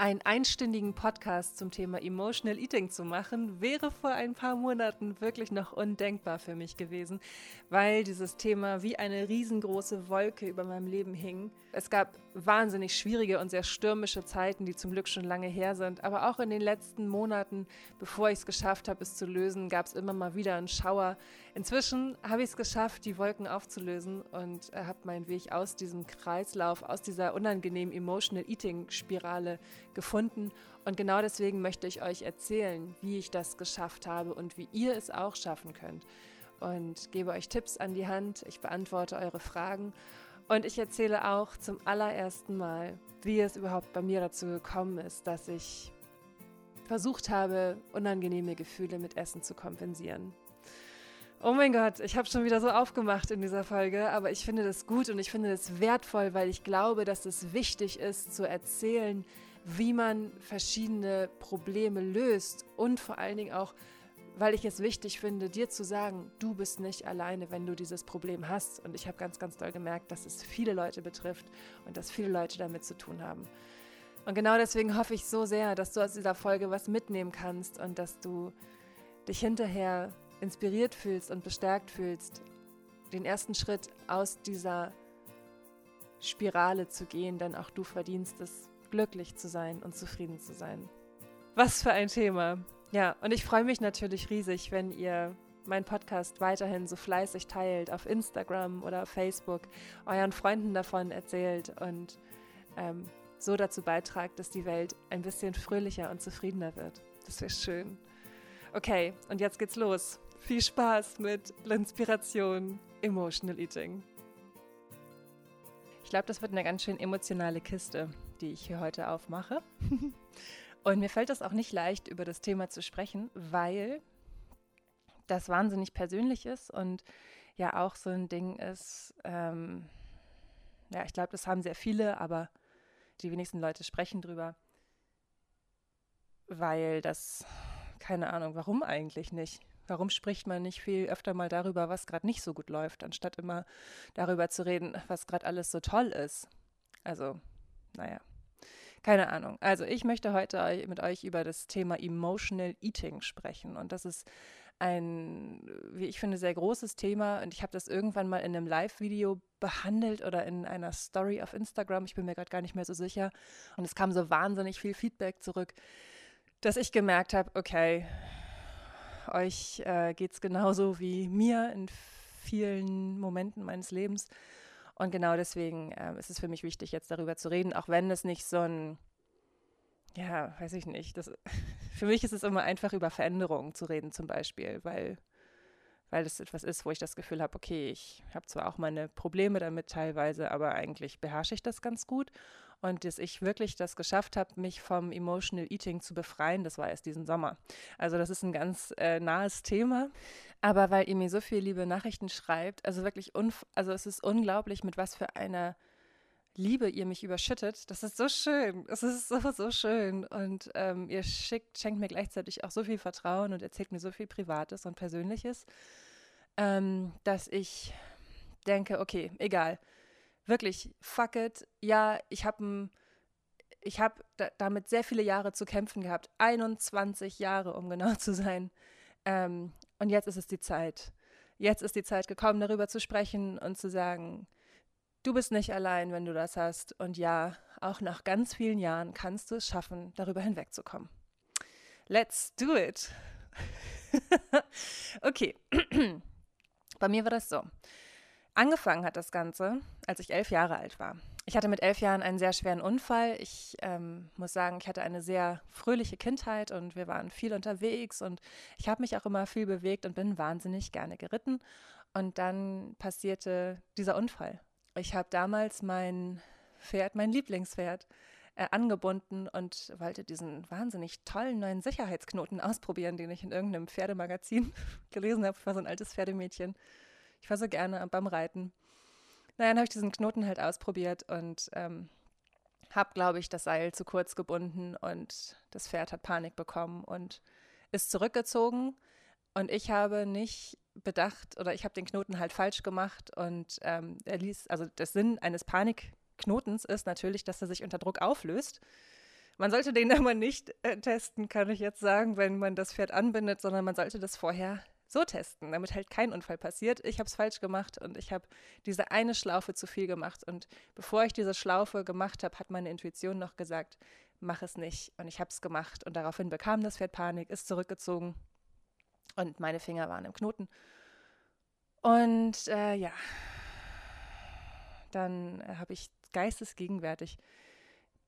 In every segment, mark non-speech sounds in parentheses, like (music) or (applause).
einen einstündigen Podcast zum Thema Emotional Eating zu machen, wäre vor ein paar Monaten wirklich noch undenkbar für mich gewesen, weil dieses Thema wie eine riesengroße Wolke über meinem Leben hing. Es gab wahnsinnig schwierige und sehr stürmische Zeiten, die zum Glück schon lange her sind, aber auch in den letzten Monaten, bevor ich es geschafft habe, es zu lösen, gab es immer mal wieder einen Schauer. Inzwischen habe ich es geschafft, die Wolken aufzulösen und habe meinen Weg aus diesem Kreislauf, aus dieser unangenehmen Emotional Eating Spirale gefunden. Und genau deswegen möchte ich euch erzählen, wie ich das geschafft habe und wie ihr es auch schaffen könnt. Und gebe euch Tipps an die Hand, ich beantworte eure Fragen und ich erzähle auch zum allerersten Mal, wie es überhaupt bei mir dazu gekommen ist, dass ich versucht habe, unangenehme Gefühle mit Essen zu kompensieren. Oh mein Gott, ich habe schon wieder so aufgemacht in dieser Folge, aber ich finde das gut und ich finde das wertvoll, weil ich glaube, dass es wichtig ist zu erzählen, wie man verschiedene Probleme löst und vor allen Dingen auch, weil ich es wichtig finde, dir zu sagen, du bist nicht alleine, wenn du dieses Problem hast. Und ich habe ganz, ganz doll gemerkt, dass es viele Leute betrifft und dass viele Leute damit zu tun haben. Und genau deswegen hoffe ich so sehr, dass du aus dieser Folge was mitnehmen kannst und dass du dich hinterher inspiriert fühlst und bestärkt fühlst, den ersten Schritt aus dieser Spirale zu gehen, denn auch du verdienst es glücklich zu sein und zufrieden zu sein. Was für ein Thema. Ja, und ich freue mich natürlich riesig, wenn ihr meinen Podcast weiterhin so fleißig teilt auf Instagram oder Facebook, euren Freunden davon erzählt und ähm, so dazu beitragt, dass die Welt ein bisschen fröhlicher und zufriedener wird. Das wäre schön. Okay, und jetzt geht's los. Viel Spaß mit Inspiration Emotional Eating. Ich glaube, das wird eine ganz schön emotionale Kiste die ich hier heute aufmache. (laughs) Und mir fällt es auch nicht leicht, über das Thema zu sprechen, weil das wahnsinnig persönlich ist und ja auch so ein Ding ist, ähm, ja, ich glaube, das haben sehr viele, aber die wenigsten Leute sprechen drüber, weil das, keine Ahnung, warum eigentlich nicht? Warum spricht man nicht viel öfter mal darüber, was gerade nicht so gut läuft, anstatt immer darüber zu reden, was gerade alles so toll ist? Also, naja. Keine Ahnung. Also ich möchte heute mit euch über das Thema Emotional Eating sprechen. Und das ist ein, wie ich finde, sehr großes Thema. Und ich habe das irgendwann mal in einem Live-Video behandelt oder in einer Story auf Instagram. Ich bin mir gerade gar nicht mehr so sicher. Und es kam so wahnsinnig viel Feedback zurück, dass ich gemerkt habe, okay, euch äh, geht es genauso wie mir in vielen Momenten meines Lebens. Und genau deswegen äh, ist es für mich wichtig, jetzt darüber zu reden, auch wenn es nicht so ein, ja, weiß ich nicht. Das, (laughs) für mich ist es immer einfach über Veränderungen zu reden, zum Beispiel, weil, weil das etwas ist, wo ich das Gefühl habe, okay, ich habe zwar auch meine Probleme damit teilweise, aber eigentlich beherrsche ich das ganz gut. Und dass ich wirklich das geschafft habe, mich vom Emotional Eating zu befreien, das war erst diesen Sommer. Also das ist ein ganz äh, nahes Thema. Aber weil ihr mir so viele liebe Nachrichten schreibt, also wirklich, also es ist unglaublich, mit was für einer Liebe ihr mich überschüttet. Das ist so schön. Es ist so, so schön. Und ähm, ihr schickt, schenkt mir gleichzeitig auch so viel Vertrauen und erzählt mir so viel Privates und Persönliches, ähm, dass ich denke, okay, egal wirklich, fuck it, ja, ich habe ich habe da, damit sehr viele Jahre zu kämpfen gehabt. 21 Jahre, um genau zu sein. Ähm, und jetzt ist es die Zeit. Jetzt ist die Zeit gekommen, darüber zu sprechen und zu sagen, du bist nicht allein, wenn du das hast. Und ja, auch nach ganz vielen Jahren kannst du es schaffen, darüber hinwegzukommen. Let's do it. (laughs) okay. (clears throat) Bei mir war das so. Angefangen hat das Ganze, als ich elf Jahre alt war. Ich hatte mit elf Jahren einen sehr schweren Unfall. Ich ähm, muss sagen, ich hatte eine sehr fröhliche Kindheit und wir waren viel unterwegs und ich habe mich auch immer viel bewegt und bin wahnsinnig gerne geritten. Und dann passierte dieser Unfall. Ich habe damals mein Pferd, mein Lieblingspferd, äh, angebunden und wollte diesen wahnsinnig tollen neuen Sicherheitsknoten ausprobieren, den ich in irgendeinem Pferdemagazin (laughs) gelesen habe. Ich war so ein altes Pferdemmädchen. Ich war so gerne beim Reiten. Naja, dann habe ich diesen Knoten halt ausprobiert und ähm, habe, glaube ich, das Seil zu kurz gebunden und das Pferd hat Panik bekommen und ist zurückgezogen. Und ich habe nicht bedacht oder ich habe den Knoten halt falsch gemacht und ähm, er ließ, also der Sinn eines Panikknotens ist natürlich, dass er sich unter Druck auflöst. Man sollte den (laughs) aber nicht äh, testen, kann ich jetzt sagen, wenn man das Pferd anbindet, sondern man sollte das vorher so testen, damit halt kein Unfall passiert. Ich habe es falsch gemacht und ich habe diese eine Schlaufe zu viel gemacht. Und bevor ich diese Schlaufe gemacht habe, hat meine Intuition noch gesagt, mach es nicht. Und ich habe es gemacht und daraufhin bekam das Pferd Panik, ist zurückgezogen und meine Finger waren im Knoten. Und äh, ja, dann äh, habe ich geistesgegenwärtig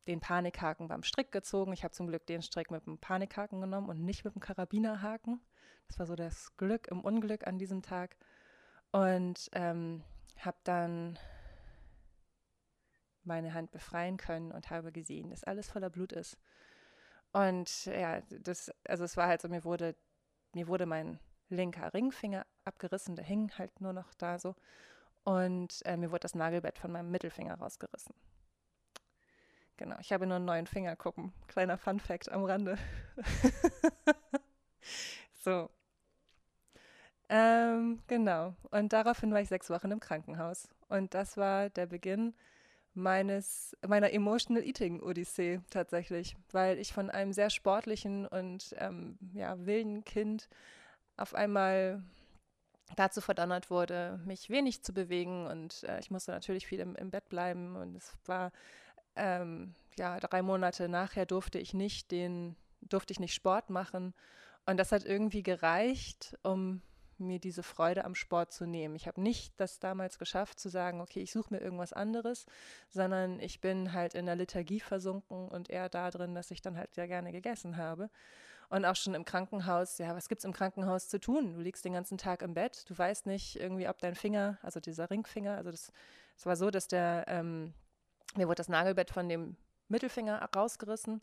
den Panikhaken beim Strick gezogen. Ich habe zum Glück den Strick mit dem Panikhaken genommen und nicht mit dem Karabinerhaken. Das war so das Glück im Unglück an diesem Tag. Und ähm, habe dann meine Hand befreien können und habe gesehen, dass alles voller Blut ist. Und ja, das, also es war halt so, mir wurde, mir wurde mein linker Ringfinger abgerissen, der hing halt nur noch da so. Und äh, mir wurde das Nagelbett von meinem Mittelfinger rausgerissen. Genau, ich habe nur einen neuen Fingerkuppen. Kleiner Fun Fact am Rande. (laughs) so. Ähm, genau. Und daraufhin war ich sechs Wochen im Krankenhaus. Und das war der Beginn meines, meiner Emotional Eating Odyssee tatsächlich, weil ich von einem sehr sportlichen und ähm, ja, wilden Kind auf einmal dazu verdonnert wurde, mich wenig zu bewegen und äh, ich musste natürlich viel im, im, Bett bleiben und es war ähm, ja drei Monate nachher durfte ich nicht den durfte ich nicht Sport machen und das hat irgendwie gereicht, um mir diese Freude am Sport zu nehmen. Ich habe nicht das damals geschafft zu sagen, okay, ich suche mir irgendwas anderes, sondern ich bin halt in der Liturgie versunken und eher da drin, dass ich dann halt sehr gerne gegessen habe. Und auch schon im Krankenhaus, ja, was gibt es im Krankenhaus zu tun? Du liegst den ganzen Tag im Bett, du weißt nicht irgendwie, ob dein Finger, also dieser Ringfinger, also das, das war so, dass der, ähm, mir wurde das Nagelbett von dem Mittelfinger rausgerissen.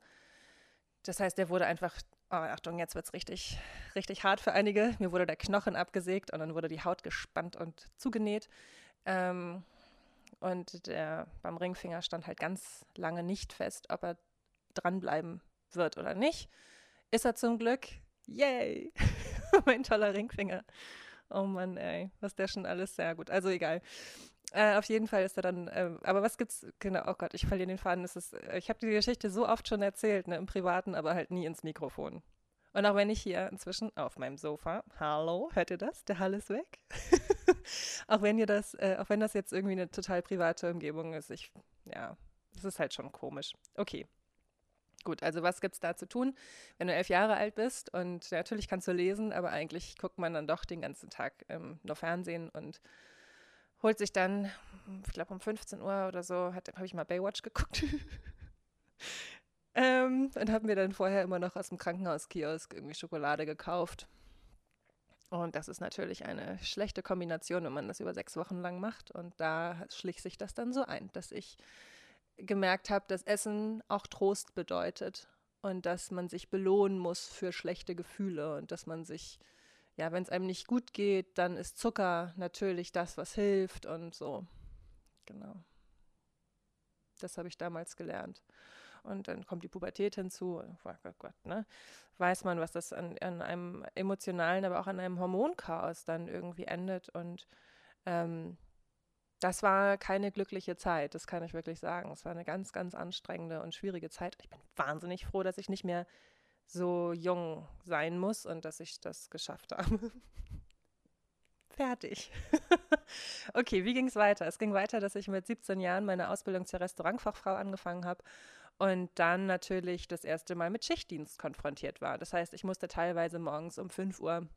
Das heißt, der wurde einfach Oh, Achtung, jetzt wird es richtig, richtig hart für einige. Mir wurde der Knochen abgesägt und dann wurde die Haut gespannt und zugenäht. Ähm, und der, beim Ringfinger stand halt ganz lange nicht fest, ob er dranbleiben wird oder nicht. Ist er zum Glück. Yay! (laughs) mein toller Ringfinger. Oh Mann, ey, was der schon alles sehr gut. Also egal. Äh, auf jeden Fall ist er dann, äh, aber was gibt's, genau, oh Gott, ich verliere den Faden. Das ist, äh, ich habe die Geschichte so oft schon erzählt, ne, im Privaten, aber halt nie ins Mikrofon. Und auch wenn ich hier inzwischen auf meinem Sofa, hallo, hört ihr das? Der Hall ist weg. (laughs) auch wenn ihr das, äh, auch wenn das jetzt irgendwie eine total private Umgebung ist, ich, ja, es ist halt schon komisch. Okay. Gut, also was gibt es da zu tun, wenn du elf Jahre alt bist? Und natürlich kannst du lesen, aber eigentlich guckt man dann doch den ganzen Tag ähm, nur Fernsehen und holt sich dann, ich glaube um 15 Uhr oder so, habe ich mal Baywatch geguckt. (laughs) ähm, und habe mir dann vorher immer noch aus dem Krankenhauskiosk irgendwie Schokolade gekauft. Und das ist natürlich eine schlechte Kombination, wenn man das über sechs Wochen lang macht. Und da schlich sich das dann so ein, dass ich gemerkt habe, dass Essen auch Trost bedeutet und dass man sich belohnen muss für schlechte Gefühle und dass man sich ja, wenn es einem nicht gut geht, dann ist Zucker natürlich das, was hilft und so. Genau. Das habe ich damals gelernt. Und dann kommt die Pubertät hinzu. Oh Gott, Gott, ne? Weiß man, was das an, an, einem emotionalen, aber auch an einem Hormonchaos dann irgendwie endet. Und ähm, das war keine glückliche Zeit, das kann ich wirklich sagen. Es war eine ganz, ganz anstrengende und schwierige Zeit. Ich bin wahnsinnig froh, dass ich nicht mehr so jung sein muss und dass ich das geschafft habe. (laughs) Fertig. (laughs) okay, wie ging es weiter? Es ging weiter, dass ich mit 17 Jahren meine Ausbildung zur Restaurantfachfrau angefangen habe und dann natürlich das erste Mal mit Schichtdienst konfrontiert war. Das heißt, ich musste teilweise morgens um 5 Uhr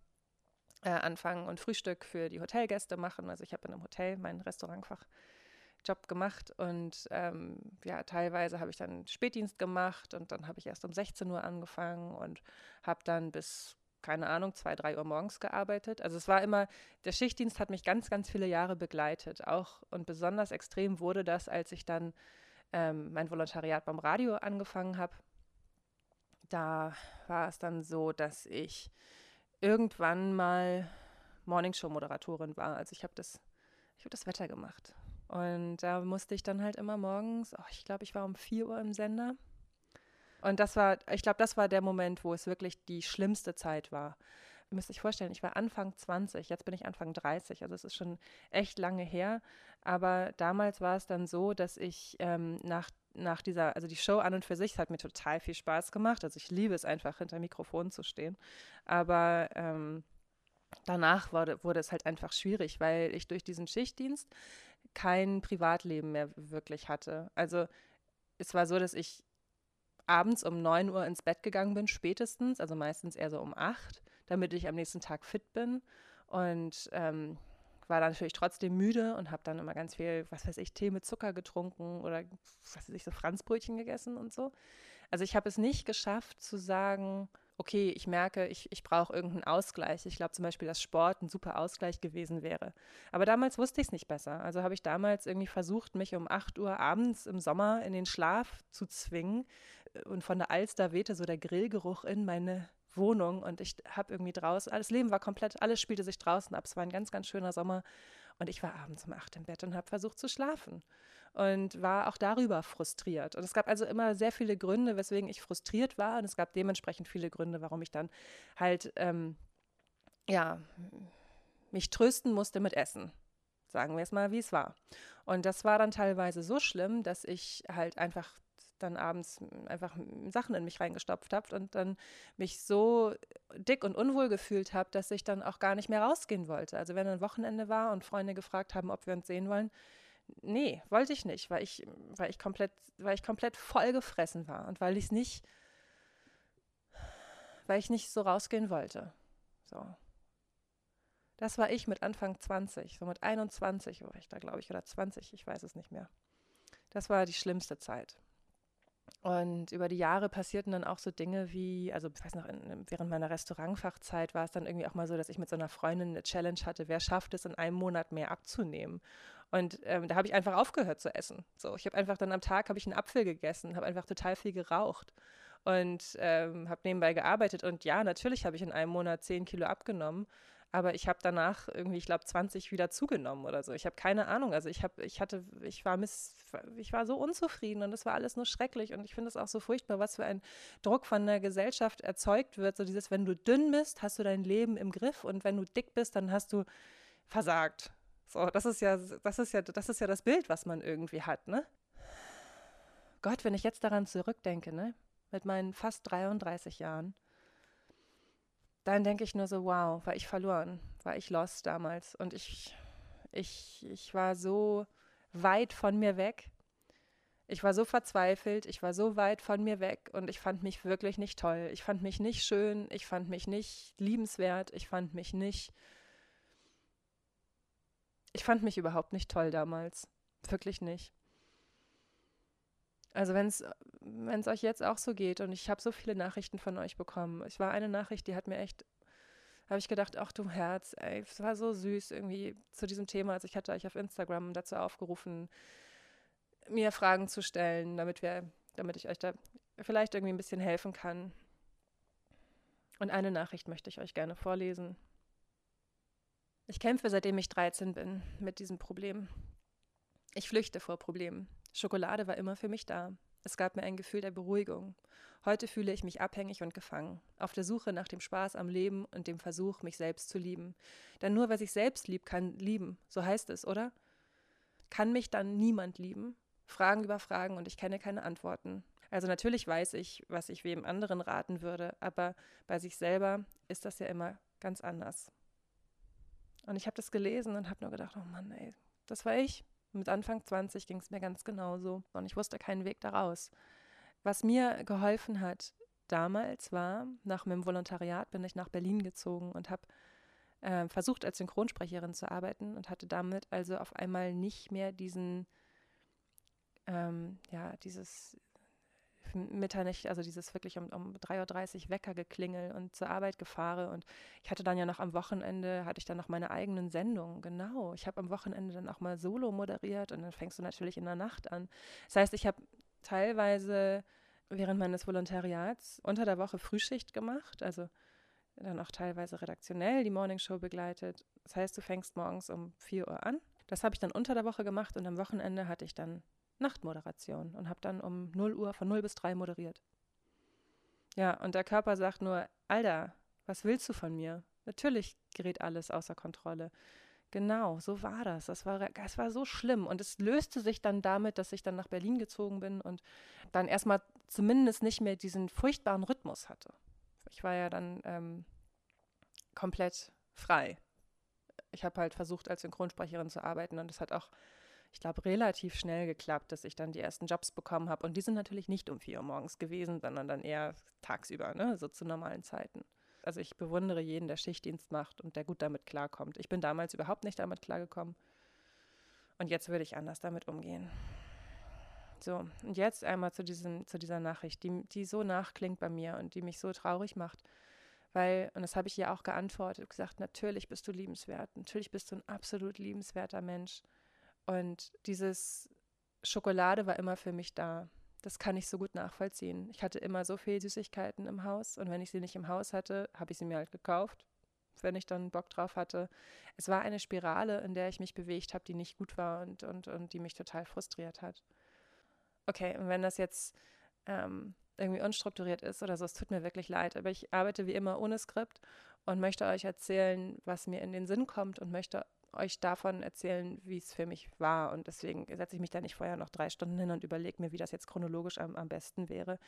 äh, anfangen und Frühstück für die Hotelgäste machen. Also ich habe in einem Hotel mein Restaurantfach Job gemacht und ähm, ja, teilweise habe ich dann Spätdienst gemacht und dann habe ich erst um 16 Uhr angefangen und habe dann bis, keine Ahnung, zwei, drei Uhr morgens gearbeitet. Also es war immer, der Schichtdienst hat mich ganz, ganz viele Jahre begleitet. Auch und besonders extrem wurde das, als ich dann ähm, mein Volontariat beim Radio angefangen habe. Da war es dann so, dass ich irgendwann mal Morningshow-Moderatorin war. Also ich habe das, ich habe das Wetter gemacht und da musste ich dann halt immer morgens, oh, ich glaube, ich war um 4 Uhr im Sender. Und das war, ich glaube, das war der Moment, wo es wirklich die schlimmste Zeit war. Ihr müsst euch vorstellen, ich war Anfang 20, jetzt bin ich Anfang 30, also es ist schon echt lange her. Aber damals war es dann so, dass ich ähm, nach nach dieser, also die Show an und für sich hat mir total viel Spaß gemacht. Also ich liebe es einfach, hinter Mikrofon zu stehen. Aber ähm, danach wurde, wurde es halt einfach schwierig, weil ich durch diesen Schichtdienst kein Privatleben mehr wirklich hatte. Also es war so, dass ich abends um 9 Uhr ins Bett gegangen bin, spätestens, also meistens eher so um 8, damit ich am nächsten Tag fit bin. Und ähm, war dann natürlich trotzdem müde und habe dann immer ganz viel, was weiß ich, Tee mit Zucker getrunken oder was weiß ich, so Franzbrötchen gegessen und so. Also ich habe es nicht geschafft zu sagen, okay, ich merke, ich, ich brauche irgendeinen Ausgleich. Ich glaube zum Beispiel, dass Sport ein super Ausgleich gewesen wäre. Aber damals wusste ich es nicht besser. Also habe ich damals irgendwie versucht, mich um 8 Uhr abends im Sommer in den Schlaf zu zwingen. Und von der Alster wehte so der Grillgeruch in meine Wohnung und ich habe irgendwie draußen, alles Leben war komplett, alles spielte sich draußen ab. Es war ein ganz, ganz schöner Sommer und ich war abends um 8 im Bett und habe versucht zu schlafen und war auch darüber frustriert. Und es gab also immer sehr viele Gründe, weswegen ich frustriert war. Und es gab dementsprechend viele Gründe, warum ich dann halt, ähm, ja, mich trösten musste mit Essen. Sagen wir es mal, wie es war. Und das war dann teilweise so schlimm, dass ich halt einfach dann abends einfach Sachen in mich reingestopft habe und dann mich so dick und unwohl gefühlt habe, dass ich dann auch gar nicht mehr rausgehen wollte. Also wenn ein Wochenende war und Freunde gefragt haben, ob wir uns sehen wollen, nee, wollte ich nicht, weil ich, weil ich komplett, weil ich komplett vollgefressen war und weil ich es nicht, weil ich nicht so rausgehen wollte. So. Das war ich mit Anfang 20, so mit 21 war ich da, glaube ich, oder 20, ich weiß es nicht mehr. Das war die schlimmste Zeit. Und über die Jahre passierten dann auch so Dinge wie, also ich weiß noch, in, während meiner Restaurantfachzeit war es dann irgendwie auch mal so, dass ich mit so einer Freundin eine Challenge hatte, wer schafft es in einem Monat mehr abzunehmen. Und ähm, da habe ich einfach aufgehört zu essen. So, ich habe einfach dann am Tag habe ich einen Apfel gegessen, habe einfach total viel geraucht und ähm, habe nebenbei gearbeitet. Und ja, natürlich habe ich in einem Monat 10 Kilo abgenommen, aber ich habe danach irgendwie, ich glaube, 20 wieder zugenommen oder so. Ich habe keine Ahnung. Also ich habe, ich hatte, ich war miss, ich war so unzufrieden und es war alles nur schrecklich. Und ich finde es auch so furchtbar, was für ein Druck von der Gesellschaft erzeugt wird. So dieses, wenn du dünn bist, hast du dein Leben im Griff und wenn du dick bist, dann hast du versagt. So, das ist ja, das ist ja, das ist ja das Bild, was man irgendwie hat, ne? Gott, wenn ich jetzt daran zurückdenke, ne? Mit meinen fast 33 Jahren, dann denke ich nur so, wow, war ich verloren, war ich lost damals. Und ich, ich, ich war so weit von mir weg. Ich war so verzweifelt, ich war so weit von mir weg und ich fand mich wirklich nicht toll. Ich fand mich nicht schön, ich fand mich nicht liebenswert, ich fand mich nicht ich fand mich überhaupt nicht toll damals. Wirklich nicht. Also wenn es euch jetzt auch so geht und ich habe so viele Nachrichten von euch bekommen. Es war eine Nachricht, die hat mir echt, habe ich gedacht, ach du Herz, ey, es war so süß irgendwie zu diesem Thema. Also ich hatte euch auf Instagram dazu aufgerufen, mir Fragen zu stellen, damit wir, damit ich euch da vielleicht irgendwie ein bisschen helfen kann. Und eine Nachricht möchte ich euch gerne vorlesen. Ich kämpfe, seitdem ich 13 bin, mit diesem Problem. Ich flüchte vor Problemen. Schokolade war immer für mich da. Es gab mir ein Gefühl der Beruhigung. Heute fühle ich mich abhängig und gefangen, auf der Suche nach dem Spaß am Leben und dem Versuch, mich selbst zu lieben. Denn nur wer sich selbst liebt, kann lieben. So heißt es, oder? Kann mich dann niemand lieben? Fragen über Fragen und ich kenne keine Antworten. Also natürlich weiß ich, was ich wem anderen raten würde, aber bei sich selber ist das ja immer ganz anders. Und ich habe das gelesen und habe nur gedacht, oh Mann, ey, das war ich. Mit Anfang 20 ging es mir ganz genauso und ich wusste keinen Weg daraus. Was mir geholfen hat damals war, nach meinem Volontariat bin ich nach Berlin gezogen und habe äh, versucht, als Synchronsprecherin zu arbeiten und hatte damit also auf einmal nicht mehr diesen, ähm, ja, dieses Mitternacht, also dieses wirklich um, um 3.30 Uhr Wecker geklingel und zur Arbeit gefahre. Und ich hatte dann ja noch am Wochenende, hatte ich dann noch meine eigenen Sendungen. Genau. Ich habe am Wochenende dann auch mal Solo moderiert und dann fängst du natürlich in der Nacht an. Das heißt, ich habe teilweise während meines Volontariats unter der Woche Frühschicht gemacht, also dann auch teilweise redaktionell die Morningshow begleitet. Das heißt, du fängst morgens um 4 Uhr an. Das habe ich dann unter der Woche gemacht und am Wochenende hatte ich dann Nachtmoderation und habe dann um 0 Uhr von 0 bis 3 moderiert. Ja, und der Körper sagt nur, Alter, was willst du von mir? Natürlich gerät alles außer Kontrolle. Genau, so war das. Das war, das war so schlimm. Und es löste sich dann damit, dass ich dann nach Berlin gezogen bin und dann erstmal zumindest nicht mehr diesen furchtbaren Rhythmus hatte. Ich war ja dann ähm, komplett frei. Ich habe halt versucht, als Synchronsprecherin zu arbeiten und es hat auch, ich glaube, relativ schnell geklappt, dass ich dann die ersten Jobs bekommen habe. Und die sind natürlich nicht um vier Uhr morgens gewesen, sondern dann eher tagsüber, ne? so zu normalen Zeiten. Also ich bewundere jeden, der Schichtdienst macht und der gut damit klarkommt. Ich bin damals überhaupt nicht damit klargekommen. Und jetzt würde ich anders damit umgehen. So, und jetzt einmal zu, diesen, zu dieser Nachricht, die, die so nachklingt bei mir und die mich so traurig macht. Weil, und das habe ich ihr auch geantwortet, gesagt, natürlich bist du liebenswert, natürlich bist du ein absolut liebenswerter Mensch. Und dieses Schokolade war immer für mich da das kann ich so gut nachvollziehen. Ich hatte immer so viel Süßigkeiten im Haus und wenn ich sie nicht im Haus hatte, habe ich sie mir halt gekauft, wenn ich dann Bock drauf hatte. Es war eine Spirale, in der ich mich bewegt habe, die nicht gut war und, und, und die mich total frustriert hat. Okay, und wenn das jetzt ähm, irgendwie unstrukturiert ist oder so, es tut mir wirklich leid, aber ich arbeite wie immer ohne Skript und möchte euch erzählen, was mir in den Sinn kommt und möchte euch davon erzählen, wie es für mich war. Und deswegen setze ich mich da nicht vorher noch drei Stunden hin und überlege mir, wie das jetzt chronologisch am, am besten wäre.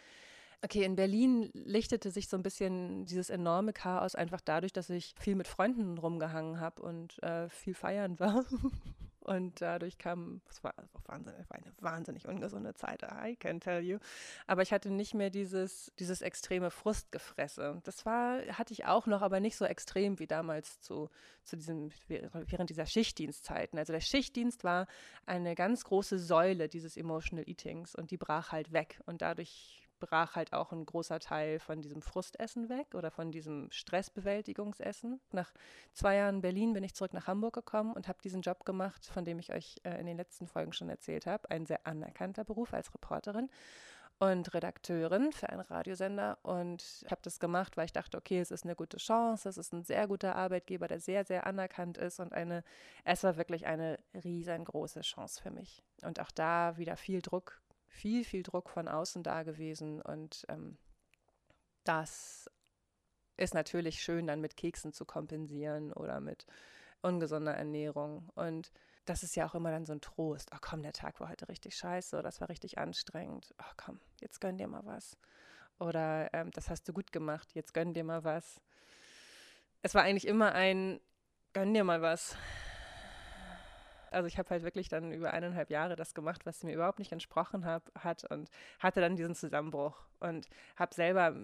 Okay, in Berlin lichtete sich so ein bisschen dieses enorme Chaos einfach dadurch, dass ich viel mit Freunden rumgehangen habe und äh, viel feiern war. (laughs) Und dadurch kam, es war, wahnsinnig, war eine wahnsinnig ungesunde Zeit, I can tell you. Aber ich hatte nicht mehr dieses, dieses extreme Frustgefresse. Das war, hatte ich auch noch, aber nicht so extrem wie damals zu, zu diesem, während dieser Schichtdienstzeiten. Also der Schichtdienst war eine ganz große Säule dieses Emotional Eatings und die brach halt weg. Und dadurch brach halt auch ein großer Teil von diesem Frustessen weg oder von diesem Stressbewältigungsessen. Nach zwei Jahren Berlin bin ich zurück nach Hamburg gekommen und habe diesen Job gemacht, von dem ich euch äh, in den letzten Folgen schon erzählt habe. Ein sehr anerkannter Beruf als Reporterin und Redakteurin für einen Radiosender. Und habe das gemacht, weil ich dachte, okay, es ist eine gute Chance, es ist ein sehr guter Arbeitgeber, der sehr, sehr anerkannt ist und eine, es war wirklich eine riesengroße Chance für mich. Und auch da wieder viel Druck viel, viel Druck von außen da gewesen und ähm, das ist natürlich schön, dann mit Keksen zu kompensieren oder mit ungesunder Ernährung. Und das ist ja auch immer dann so ein Trost. Ach komm, der Tag war heute richtig scheiße, das war richtig anstrengend. Ach komm, jetzt gönn dir mal was. Oder ähm, das hast du gut gemacht, jetzt gönn dir mal was. Es war eigentlich immer ein, gönn dir mal was also ich habe halt wirklich dann über eineinhalb Jahre das gemacht, was mir überhaupt nicht entsprochen hab, hat und hatte dann diesen Zusammenbruch und habe selber,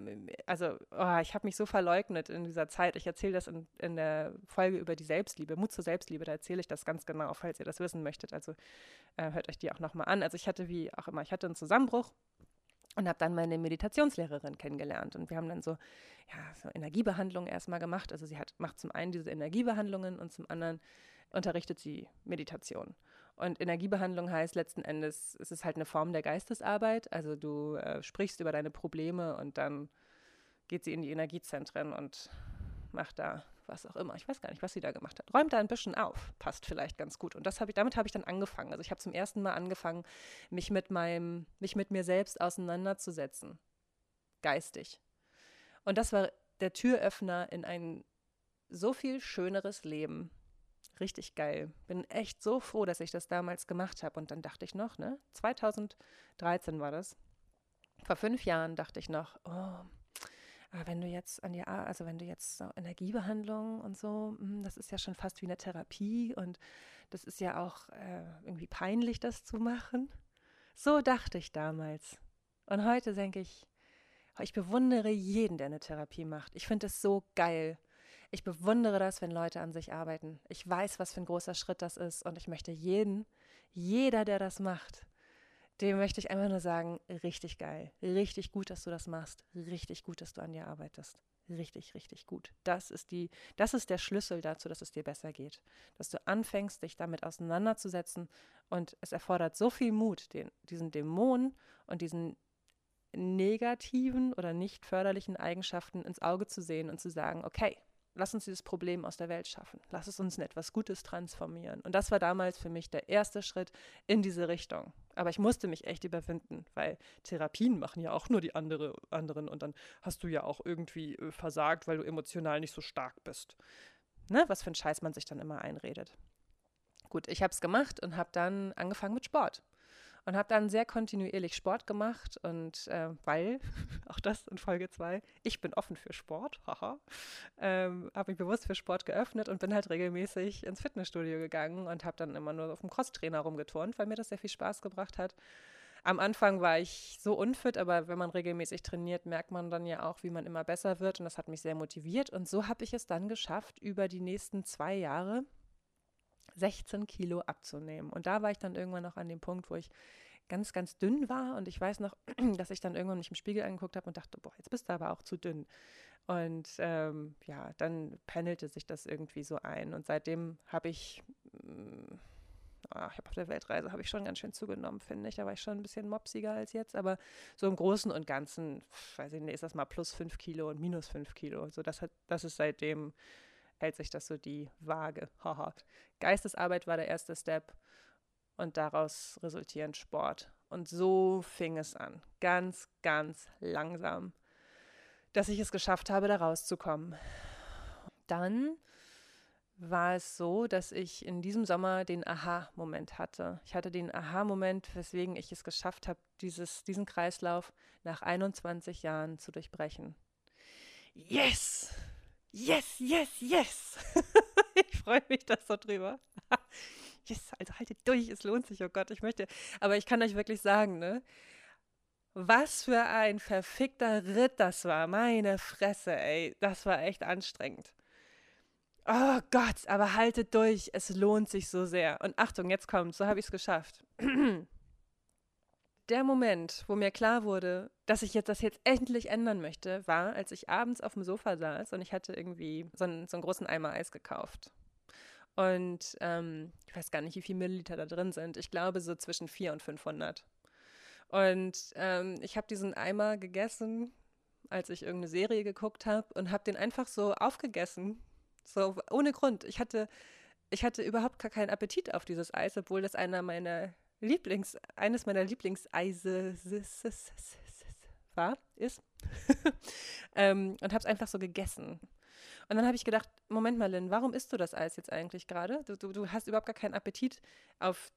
also oh, ich habe mich so verleugnet in dieser Zeit. Ich erzähle das in, in der Folge über die Selbstliebe, Mut zur Selbstliebe, da erzähle ich das ganz genau, falls ihr das wissen möchtet. Also äh, hört euch die auch nochmal an. Also ich hatte wie auch immer, ich hatte einen Zusammenbruch und habe dann meine Meditationslehrerin kennengelernt und wir haben dann so ja so Energiebehandlungen erstmal gemacht also sie hat macht zum einen diese Energiebehandlungen und zum anderen unterrichtet sie Meditation. Und Energiebehandlung heißt letzten Endes, es ist halt eine Form der Geistesarbeit. Also du äh, sprichst über deine Probleme und dann geht sie in die Energiezentren und macht da was auch immer. Ich weiß gar nicht, was sie da gemacht hat. Räumt da ein bisschen auf, passt vielleicht ganz gut. Und das habe ich, damit habe ich dann angefangen. Also ich habe zum ersten Mal angefangen, mich mit meinem, mich mit mir selbst auseinanderzusetzen. Geistig. Und das war der Türöffner in ein so viel schöneres Leben, richtig geil. Bin echt so froh, dass ich das damals gemacht habe. Und dann dachte ich noch, ne? 2013 war das. Vor fünf Jahren dachte ich noch, oh, wenn du jetzt an die, also wenn du jetzt so Energiebehandlung und so, hm, das ist ja schon fast wie eine Therapie und das ist ja auch äh, irgendwie peinlich, das zu machen. So dachte ich damals. Und heute denke ich, ich bewundere jeden, der eine Therapie macht. Ich finde es so geil. Ich bewundere das, wenn Leute an sich arbeiten. Ich weiß, was für ein großer Schritt das ist und ich möchte jeden, jeder, der das macht, dem möchte ich einfach nur sagen, richtig geil, richtig gut, dass du das machst, richtig gut, dass du an dir arbeitest. Richtig, richtig gut. Das ist die, das ist der Schlüssel dazu, dass es dir besser geht. Dass du anfängst, dich damit auseinanderzusetzen. Und es erfordert so viel Mut, den, diesen Dämonen und diesen negativen oder nicht förderlichen Eigenschaften ins Auge zu sehen und zu sagen, okay, lass uns dieses Problem aus der Welt schaffen. Lass es uns in etwas Gutes transformieren. Und das war damals für mich der erste Schritt in diese Richtung. Aber ich musste mich echt überwinden, weil Therapien machen ja auch nur die andere, anderen und dann hast du ja auch irgendwie äh, versagt, weil du emotional nicht so stark bist. Ne? Was für ein Scheiß man sich dann immer einredet. Gut, ich habe es gemacht und habe dann angefangen mit Sport und habe dann sehr kontinuierlich Sport gemacht und äh, weil, (laughs) auch das in Folge 2, ich bin offen für Sport, haha, ähm, habe mich bewusst für Sport geöffnet und bin halt regelmäßig ins Fitnessstudio gegangen und habe dann immer nur auf dem Crosstrainer rumgeturnt, weil mir das sehr viel Spaß gebracht hat. Am Anfang war ich so unfit, aber wenn man regelmäßig trainiert, merkt man dann ja auch, wie man immer besser wird und das hat mich sehr motiviert und so habe ich es dann geschafft, über die nächsten zwei Jahre 16 Kilo abzunehmen. Und da war ich dann irgendwann noch an dem Punkt, wo ich ganz, ganz dünn war. Und ich weiß noch, (clears throat) dass ich dann irgendwann mich im Spiegel angeguckt habe und dachte, boah, jetzt bist du aber auch zu dünn. Und ähm, ja, dann pendelte sich das irgendwie so ein. Und seitdem habe ich, äh, ich habe auf der Weltreise habe ich schon ganz schön zugenommen, finde ich. Da war ich schon ein bisschen mopsiger als jetzt. Aber so im Großen und Ganzen, weiß ich nicht, ist das mal plus fünf Kilo und minus fünf Kilo. So das hat, das ist seitdem hält sich das so die Waage. Geistesarbeit war der erste Step und daraus resultierend Sport. Und so fing es an, ganz, ganz langsam, dass ich es geschafft habe, da rauszukommen. Dann war es so, dass ich in diesem Sommer den Aha-Moment hatte. Ich hatte den Aha-Moment, weswegen ich es geschafft habe, dieses, diesen Kreislauf nach 21 Jahren zu durchbrechen. Yes! Yes, yes, yes. (laughs) ich freue mich da so drüber. (laughs) yes, also haltet durch, es lohnt sich, oh Gott, ich möchte. Aber ich kann euch wirklich sagen, ne? Was für ein verfickter Ritt das war. Meine Fresse, ey. Das war echt anstrengend. Oh Gott, aber haltet durch, es lohnt sich so sehr. Und Achtung, jetzt kommt, so habe ich es geschafft. (clears throat) der Moment, wo mir klar wurde, dass ich jetzt das jetzt endlich ändern möchte, war, als ich abends auf dem Sofa saß und ich hatte irgendwie so einen, so einen großen Eimer Eis gekauft. Und ähm, ich weiß gar nicht, wie viele Milliliter da drin sind. Ich glaube so zwischen 400 und 500. Und ähm, ich habe diesen Eimer gegessen, als ich irgendeine Serie geguckt habe und habe den einfach so aufgegessen. So ohne Grund. Ich hatte, ich hatte überhaupt gar keinen Appetit auf dieses Eis, obwohl das einer meiner Lieblings, eines meiner Lieblingseise war, ist. ähm, und habe es einfach so gegessen. Und dann habe ich gedacht, Moment mal, Lynn, warum isst du das Eis jetzt eigentlich gerade? Du, du, du hast überhaupt gar keinen Appetit auf,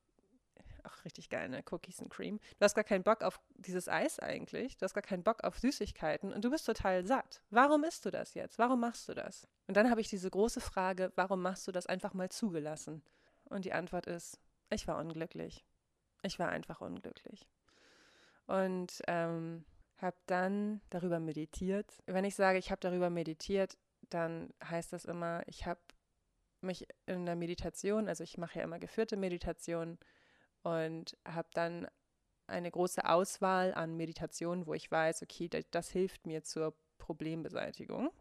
ach, richtig geil, ne? Cookies and Cream. Du hast gar keinen Bock auf dieses Eis eigentlich. Du hast gar keinen Bock auf Süßigkeiten und du bist total satt. Warum isst du das jetzt? Warum machst du das? Und dann habe ich diese große Frage, warum machst du das einfach mal zugelassen? Und die Antwort ist, ich war unglücklich. Ich war einfach unglücklich. Und ähm, habe dann darüber meditiert. Wenn ich sage, ich habe darüber meditiert, dann heißt das immer, ich habe mich in der Meditation, also ich mache ja immer geführte Meditation und habe dann eine große Auswahl an Meditationen, wo ich weiß, okay, das hilft mir zur Problembeseitigung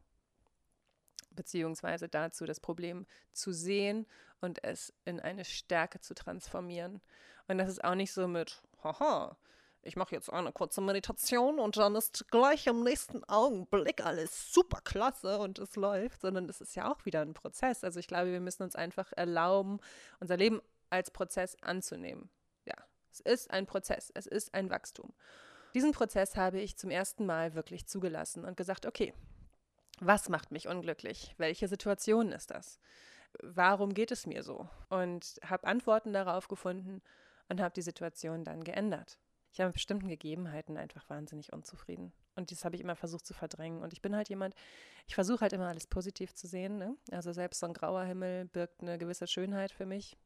beziehungsweise dazu, das Problem zu sehen und es in eine Stärke zu transformieren. Und das ist auch nicht so mit, haha, ich mache jetzt eine kurze Meditation und dann ist gleich im nächsten Augenblick alles super klasse und es läuft, sondern es ist ja auch wieder ein Prozess. Also ich glaube, wir müssen uns einfach erlauben, unser Leben als Prozess anzunehmen. Ja, es ist ein Prozess, es ist ein Wachstum. Diesen Prozess habe ich zum ersten Mal wirklich zugelassen und gesagt, okay, was macht mich unglücklich? Welche Situation ist das? Warum geht es mir so? Und habe Antworten darauf gefunden und habe die Situation dann geändert. Ich habe mit bestimmten Gegebenheiten einfach wahnsinnig unzufrieden. Und das habe ich immer versucht zu verdrängen. Und ich bin halt jemand, ich versuche halt immer alles positiv zu sehen. Ne? Also selbst so ein grauer Himmel birgt eine gewisse Schönheit für mich,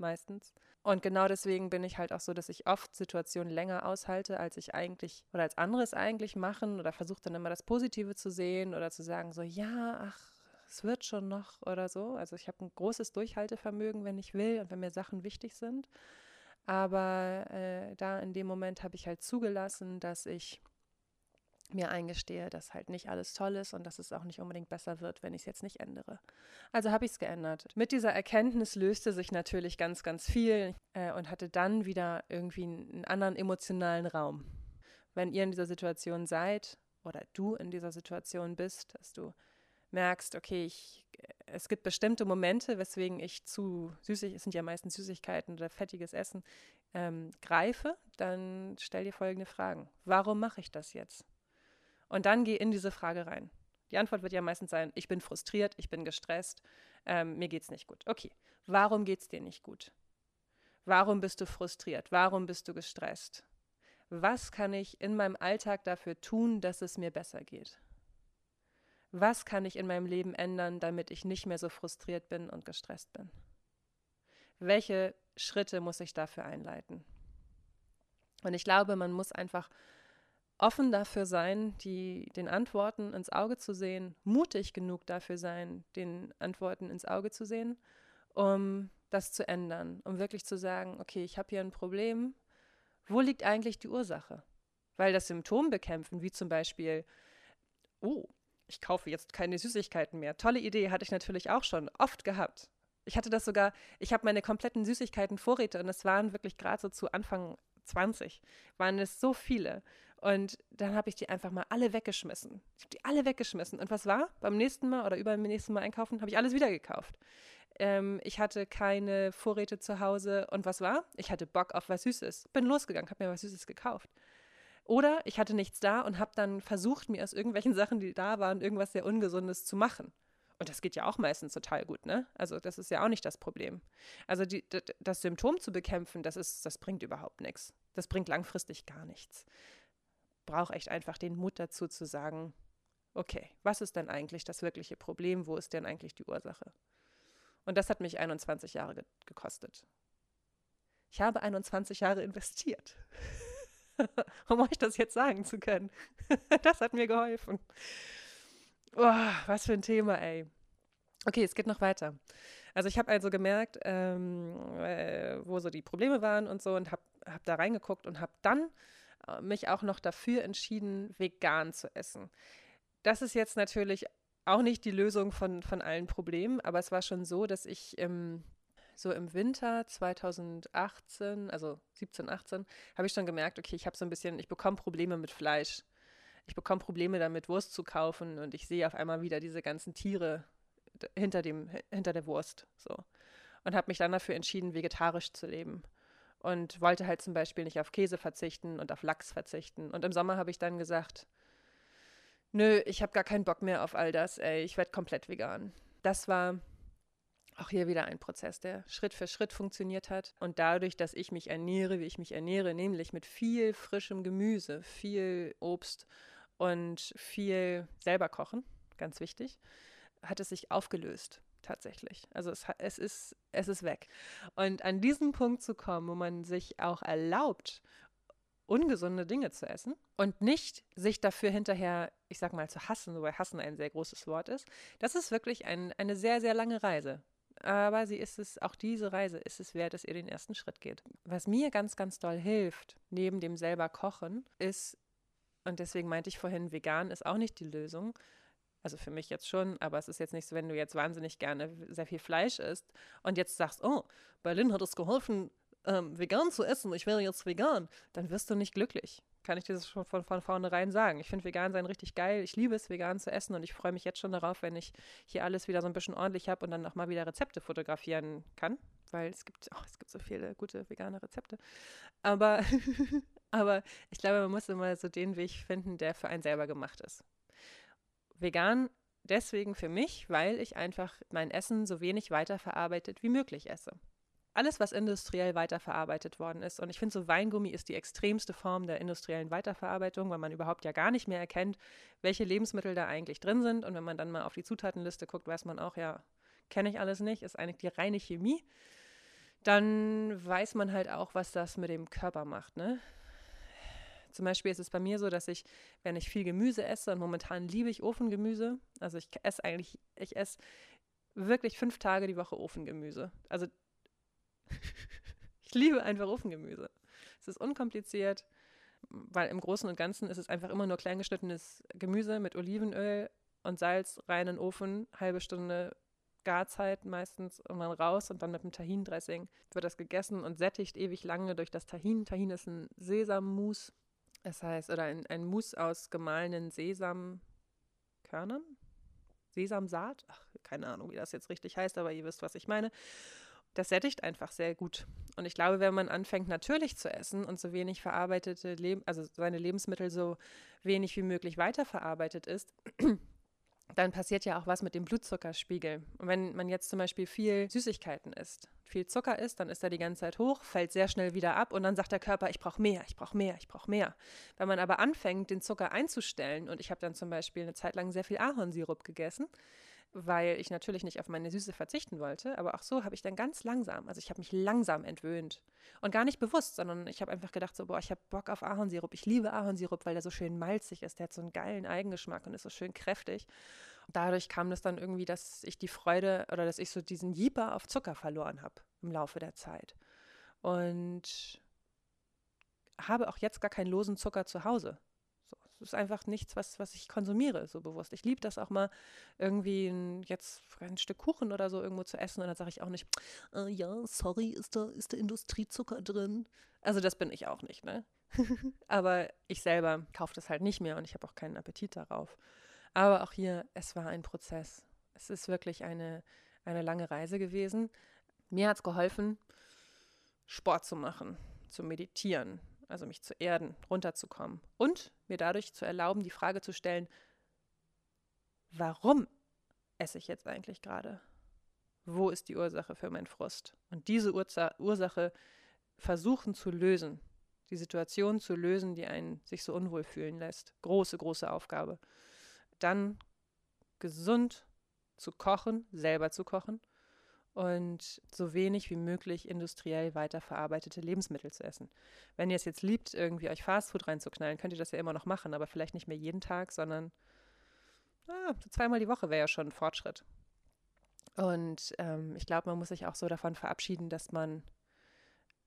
meistens. Und genau deswegen bin ich halt auch so, dass ich oft Situationen länger aushalte, als ich eigentlich oder als andere es eigentlich machen oder versuche dann immer das Positive zu sehen oder zu sagen so, ja, ach, es wird schon noch oder so. Also ich habe ein großes Durchhaltevermögen, wenn ich will und wenn mir Sachen wichtig sind. Aber äh, da in dem Moment habe ich halt zugelassen, dass ich mir eingestehe, dass halt nicht alles toll ist und dass es auch nicht unbedingt besser wird, wenn ich es jetzt nicht ändere. Also habe ich es geändert. Mit dieser Erkenntnis löste sich natürlich ganz, ganz viel äh, und hatte dann wieder irgendwie einen anderen emotionalen Raum. Wenn ihr in dieser Situation seid oder du in dieser Situation bist, dass du merkst, okay, ich, es gibt bestimmte Momente, weswegen ich zu süßig, es sind ja meistens Süßigkeiten oder fettiges Essen, ähm, greife, dann stell dir folgende Fragen. Warum mache ich das jetzt? Und dann geh in diese Frage rein. Die Antwort wird ja meistens sein, ich bin frustriert, ich bin gestresst, ähm, mir geht es nicht gut. Okay, warum geht es dir nicht gut? Warum bist du frustriert? Warum bist du gestresst? Was kann ich in meinem Alltag dafür tun, dass es mir besser geht? Was kann ich in meinem Leben ändern, damit ich nicht mehr so frustriert bin und gestresst bin? Welche Schritte muss ich dafür einleiten? Und ich glaube, man muss einfach offen dafür sein, die, den Antworten ins Auge zu sehen, mutig genug dafür sein, den Antworten ins Auge zu sehen, um das zu ändern, um wirklich zu sagen, okay, ich habe hier ein Problem, wo liegt eigentlich die Ursache? Weil das Symptom bekämpfen, wie zum Beispiel, oh, ich kaufe jetzt keine Süßigkeiten mehr. Tolle Idee, hatte ich natürlich auch schon oft gehabt. Ich hatte das sogar, ich habe meine kompletten Süßigkeiten Vorräte und es waren wirklich gerade so zu Anfang 20, waren es so viele. Und dann habe ich die einfach mal alle weggeschmissen. Ich habe die alle weggeschmissen. Und was war? Beim nächsten Mal oder über dem nächsten Mal einkaufen, habe ich alles wieder gekauft. Ähm, ich hatte keine Vorräte zu Hause. Und was war? Ich hatte Bock auf was Süßes. Bin losgegangen, habe mir was Süßes gekauft. Oder ich hatte nichts da und habe dann versucht, mir aus irgendwelchen (laughs) Sachen, die da waren, irgendwas sehr Ungesundes zu machen. Und das geht ja auch meistens total gut, ne? Also das ist ja auch nicht das Problem. Also die, das Symptom zu bekämpfen, das ist, das bringt überhaupt nichts. Das bringt langfristig gar nichts brauche echt einfach den Mut dazu zu sagen, okay, was ist denn eigentlich das wirkliche Problem? Wo ist denn eigentlich die Ursache? Und das hat mich 21 Jahre ge gekostet. Ich habe 21 Jahre investiert, (laughs) um euch das jetzt sagen zu können. (laughs) das hat mir geholfen. Oh, was für ein Thema, ey. Okay, es geht noch weiter. Also ich habe also gemerkt, ähm, äh, wo so die Probleme waren und so und habe hab da reingeguckt und habe dann mich auch noch dafür entschieden, vegan zu essen. Das ist jetzt natürlich auch nicht die Lösung von, von allen Problemen, aber es war schon so, dass ich ähm, so im Winter 2018, also 17, 18, habe ich schon gemerkt, okay, ich habe so ein bisschen, ich bekomme Probleme mit Fleisch. Ich bekomme Probleme damit, Wurst zu kaufen und ich sehe auf einmal wieder diese ganzen Tiere hinter, dem, hinter der Wurst. So. Und habe mich dann dafür entschieden, vegetarisch zu leben und wollte halt zum Beispiel nicht auf Käse verzichten und auf Lachs verzichten. Und im Sommer habe ich dann gesagt, nö, ich habe gar keinen Bock mehr auf all das, ey, ich werde komplett vegan. Das war auch hier wieder ein Prozess, der Schritt für Schritt funktioniert hat. Und dadurch, dass ich mich ernähre, wie ich mich ernähre, nämlich mit viel frischem Gemüse, viel Obst und viel selber kochen, ganz wichtig, hat es sich aufgelöst tatsächlich. Also es, es, ist, es ist weg. Und an diesen Punkt zu kommen, wo man sich auch erlaubt, ungesunde Dinge zu essen und nicht sich dafür hinterher, ich sag mal, zu hassen, wobei hassen ein sehr großes Wort ist, das ist wirklich ein, eine sehr, sehr lange Reise. Aber sie ist es, auch diese Reise ist es wert, dass ihr den ersten Schritt geht. Was mir ganz, ganz doll hilft, neben dem selber Kochen, ist, und deswegen meinte ich vorhin, vegan ist auch nicht die Lösung, also für mich jetzt schon, aber es ist jetzt nicht so, wenn du jetzt wahnsinnig gerne sehr viel Fleisch isst und jetzt sagst, oh, Berlin hat es geholfen, ähm, vegan zu essen, ich wäre jetzt vegan, dann wirst du nicht glücklich. Kann ich dir das schon von, von vornherein sagen. Ich finde vegan sein richtig geil. Ich liebe es, vegan zu essen und ich freue mich jetzt schon darauf, wenn ich hier alles wieder so ein bisschen ordentlich habe und dann auch mal wieder Rezepte fotografieren kann, weil es gibt, oh, es gibt so viele gute vegane Rezepte. Aber, (laughs) aber ich glaube, man muss immer so den Weg finden, der für einen selber gemacht ist vegan deswegen für mich, weil ich einfach mein Essen so wenig weiterverarbeitet wie möglich esse. Alles, was industriell weiterverarbeitet worden ist. Und ich finde, so Weingummi ist die extremste Form der industriellen Weiterverarbeitung, weil man überhaupt ja gar nicht mehr erkennt, welche Lebensmittel da eigentlich drin sind. Und wenn man dann mal auf die Zutatenliste guckt, weiß man auch, ja, kenne ich alles nicht, ist eigentlich die reine Chemie. Dann weiß man halt auch, was das mit dem Körper macht. Ne? Zum Beispiel ist es bei mir so, dass ich, wenn ich viel Gemüse esse, und momentan liebe ich Ofengemüse, also ich esse eigentlich, ich esse wirklich fünf Tage die Woche Ofengemüse. Also (laughs) ich liebe einfach Ofengemüse. Es ist unkompliziert, weil im Großen und Ganzen ist es einfach immer nur kleingeschnittenes Gemüse mit Olivenöl und Salz rein in den Ofen, halbe Stunde Garzeit meistens und dann raus und dann mit dem Tahin-Dressing wird das gegessen und sättigt ewig lange durch das Tahin. Tahin ist ein Sesammus, es heißt, oder ein, ein Mousse aus gemahlenen Sesamkörnern? Sesamsaat? Ach, keine Ahnung, wie das jetzt richtig heißt, aber ihr wisst, was ich meine. Das sättigt einfach sehr gut. Und ich glaube, wenn man anfängt, natürlich zu essen und so wenig verarbeitete Leben, also seine Lebensmittel so wenig wie möglich weiterverarbeitet ist, (clears throat) dann passiert ja auch was mit dem Blutzuckerspiegel. Und wenn man jetzt zum Beispiel viel Süßigkeiten isst, viel Zucker isst, dann ist er die ganze Zeit hoch, fällt sehr schnell wieder ab und dann sagt der Körper, ich brauche mehr, ich brauche mehr, ich brauche mehr. Wenn man aber anfängt, den Zucker einzustellen, und ich habe dann zum Beispiel eine Zeit lang sehr viel Ahornsirup gegessen, weil ich natürlich nicht auf meine Süße verzichten wollte. Aber auch so habe ich dann ganz langsam, also ich habe mich langsam entwöhnt. Und gar nicht bewusst, sondern ich habe einfach gedacht, so, boah, ich habe Bock auf Ahornsirup. Ich liebe Ahornsirup, weil der so schön malzig ist. Der hat so einen geilen Eigengeschmack und ist so schön kräftig. Und dadurch kam das dann irgendwie, dass ich die Freude oder dass ich so diesen Jeeper auf Zucker verloren habe im Laufe der Zeit. Und habe auch jetzt gar keinen losen Zucker zu Hause. Es ist einfach nichts, was, was ich konsumiere, so bewusst. Ich liebe das auch mal, irgendwie ein, jetzt ein Stück Kuchen oder so irgendwo zu essen und dann sage ich auch nicht, äh, ja, sorry, ist da, ist da Industriezucker drin? Also das bin ich auch nicht, ne? (laughs) Aber ich selber kaufe das halt nicht mehr und ich habe auch keinen Appetit darauf. Aber auch hier, es war ein Prozess. Es ist wirklich eine, eine lange Reise gewesen. Mir hat es geholfen, Sport zu machen, zu meditieren, also mich zu erden, runterzukommen und mir dadurch zu erlauben, die Frage zu stellen, warum esse ich jetzt eigentlich gerade? Wo ist die Ursache für meinen Frust? Und diese Urza Ursache versuchen zu lösen, die Situation zu lösen, die einen sich so unwohl fühlen lässt. Große, große Aufgabe. Dann gesund zu kochen, selber zu kochen und so wenig wie möglich industriell weiterverarbeitete Lebensmittel zu essen. Wenn ihr es jetzt liebt, irgendwie euch Fastfood reinzuknallen, könnt ihr das ja immer noch machen, aber vielleicht nicht mehr jeden Tag, sondern ah, zweimal die Woche wäre ja schon ein Fortschritt. Und ähm, ich glaube, man muss sich auch so davon verabschieden, dass man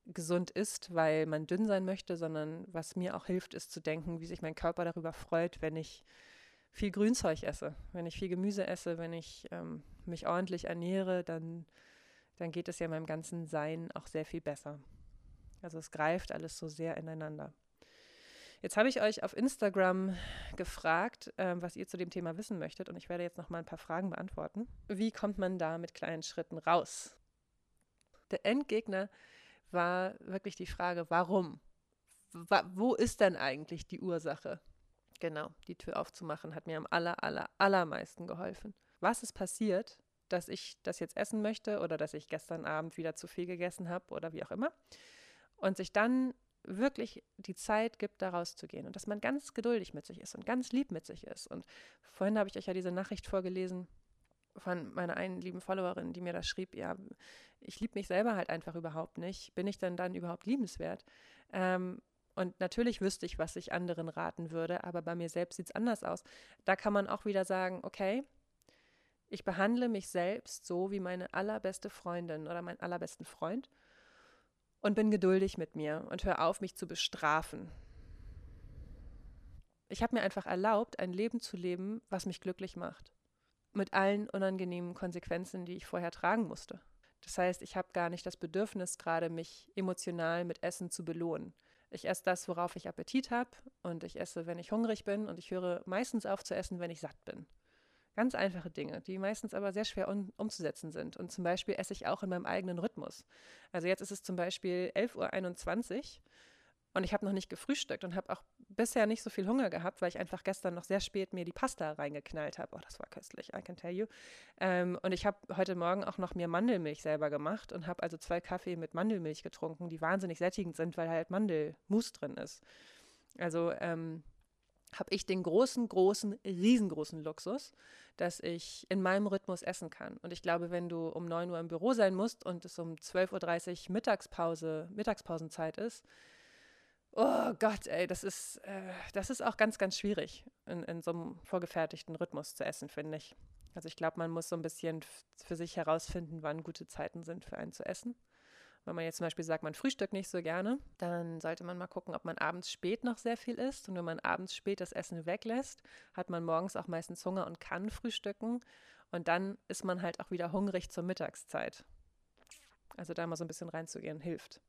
gesund ist, weil man dünn sein möchte, sondern was mir auch hilft, ist zu denken, wie sich mein Körper darüber freut, wenn ich viel Grünzeug esse, wenn ich viel Gemüse esse, wenn ich ähm, mich ordentlich ernähre, dann, dann geht es ja meinem ganzen Sein auch sehr viel besser. Also es greift alles so sehr ineinander. Jetzt habe ich euch auf Instagram gefragt, äh, was ihr zu dem Thema wissen möchtet und ich werde jetzt noch mal ein paar Fragen beantworten. Wie kommt man da mit kleinen Schritten raus? Der Endgegner war wirklich die Frage, warum? wo ist denn eigentlich die Ursache? Genau, die Tür aufzumachen hat mir am aller, aller, allermeisten geholfen. Was ist passiert, dass ich das jetzt essen möchte oder dass ich gestern Abend wieder zu viel gegessen habe oder wie auch immer? Und sich dann wirklich die Zeit gibt, da rauszugehen und dass man ganz geduldig mit sich ist und ganz lieb mit sich ist. Und vorhin habe ich euch ja diese Nachricht vorgelesen von meiner einen lieben Followerin, die mir da schrieb, ja, ich liebe mich selber halt einfach überhaupt nicht. Bin ich denn dann überhaupt liebenswert? Ähm, und natürlich wüsste ich, was ich anderen raten würde, aber bei mir selbst sieht es anders aus. Da kann man auch wieder sagen, okay, ich behandle mich selbst so wie meine allerbeste Freundin oder mein allerbesten Freund und bin geduldig mit mir und höre auf, mich zu bestrafen. Ich habe mir einfach erlaubt, ein Leben zu leben, was mich glücklich macht. Mit allen unangenehmen Konsequenzen, die ich vorher tragen musste. Das heißt, ich habe gar nicht das Bedürfnis, gerade mich emotional mit Essen zu belohnen. Ich esse das, worauf ich Appetit habe und ich esse, wenn ich hungrig bin und ich höre meistens auf zu essen, wenn ich satt bin. Ganz einfache Dinge, die meistens aber sehr schwer um, umzusetzen sind. Und zum Beispiel esse ich auch in meinem eigenen Rhythmus. Also jetzt ist es zum Beispiel 11.21 Uhr und ich habe noch nicht gefrühstückt und habe auch bisher nicht so viel Hunger gehabt, weil ich einfach gestern noch sehr spät mir die Pasta reingeknallt habe. Oh, das war köstlich, I can tell you. Ähm, und ich habe heute Morgen auch noch mir Mandelmilch selber gemacht und habe also zwei Kaffee mit Mandelmilch getrunken, die wahnsinnig sättigend sind, weil halt Mandelmus drin ist. Also ähm, habe ich den großen, großen, riesengroßen Luxus, dass ich in meinem Rhythmus essen kann. Und ich glaube, wenn du um 9 Uhr im Büro sein musst und es um 12.30 Uhr Mittagspause, Mittagspausenzeit ist, Oh Gott, ey, das ist, äh, das ist auch ganz, ganz schwierig, in, in so einem vorgefertigten Rhythmus zu essen, finde ich. Also ich glaube, man muss so ein bisschen für sich herausfinden, wann gute Zeiten sind für einen zu essen. Wenn man jetzt zum Beispiel sagt, man frühstückt nicht so gerne, dann sollte man mal gucken, ob man abends spät noch sehr viel isst. Und wenn man abends spät das Essen weglässt, hat man morgens auch meistens Hunger und kann frühstücken. Und dann ist man halt auch wieder hungrig zur Mittagszeit. Also da mal so ein bisschen reinzugehen, hilft.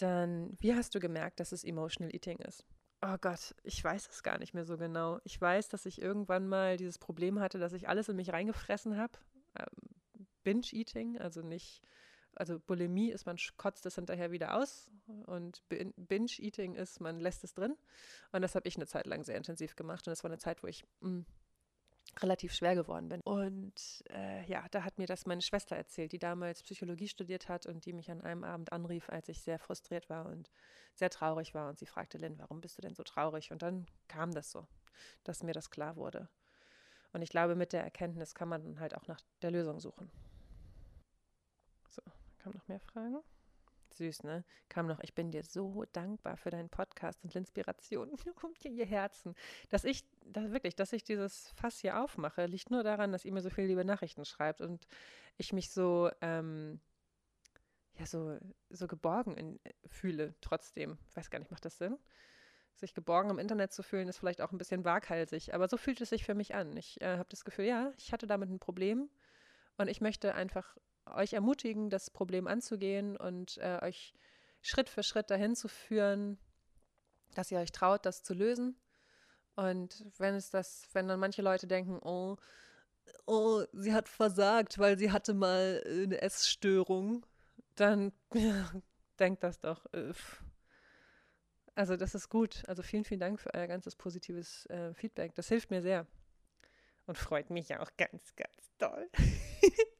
Dann, wie hast du gemerkt, dass es Emotional Eating ist? Oh Gott, ich weiß es gar nicht mehr so genau. Ich weiß, dass ich irgendwann mal dieses Problem hatte, dass ich alles in mich reingefressen habe. Ähm, Binge-Eating, also nicht, also Bulimie ist, man kotzt es hinterher wieder aus und Binge-Eating ist, man lässt es drin. Und das habe ich eine Zeit lang sehr intensiv gemacht und das war eine Zeit, wo ich mh, mm, relativ schwer geworden bin. Und äh, ja, da hat mir das meine Schwester erzählt, die damals Psychologie studiert hat und die mich an einem Abend anrief, als ich sehr frustriert war und sehr traurig war. Und sie fragte, Lynn, warum bist du denn so traurig? Und dann kam das so, dass mir das klar wurde. Und ich glaube, mit der Erkenntnis kann man dann halt auch nach der Lösung suchen. So, kamen noch mehr Fragen? Süß, ne? Kam noch, ich bin dir so dankbar für deinen Podcast und Inspiration. (laughs) Dir ihr Herzen. Dass ich, dass wirklich, dass ich dieses Fass hier aufmache, liegt nur daran, dass ihr mir so viele liebe Nachrichten schreibt und ich mich so, ähm, ja, so, so geborgen in, fühle trotzdem. Ich weiß gar nicht, macht das Sinn? Sich geborgen im Internet zu fühlen, ist vielleicht auch ein bisschen waghalsig, aber so fühlt es sich für mich an. Ich äh, habe das Gefühl, ja, ich hatte damit ein Problem und ich möchte einfach euch ermutigen, das Problem anzugehen und äh, euch Schritt für Schritt dahin zu führen, dass ihr euch traut, das zu lösen. Und wenn es das, wenn dann manche Leute denken, oh, oh, sie hat versagt, weil sie hatte mal eine Essstörung, dann ja, denkt das doch. Äh, also das ist gut. Also vielen, vielen Dank für euer ganzes positives äh, Feedback. Das hilft mir sehr. Und freut mich ja auch ganz, ganz doll. (laughs)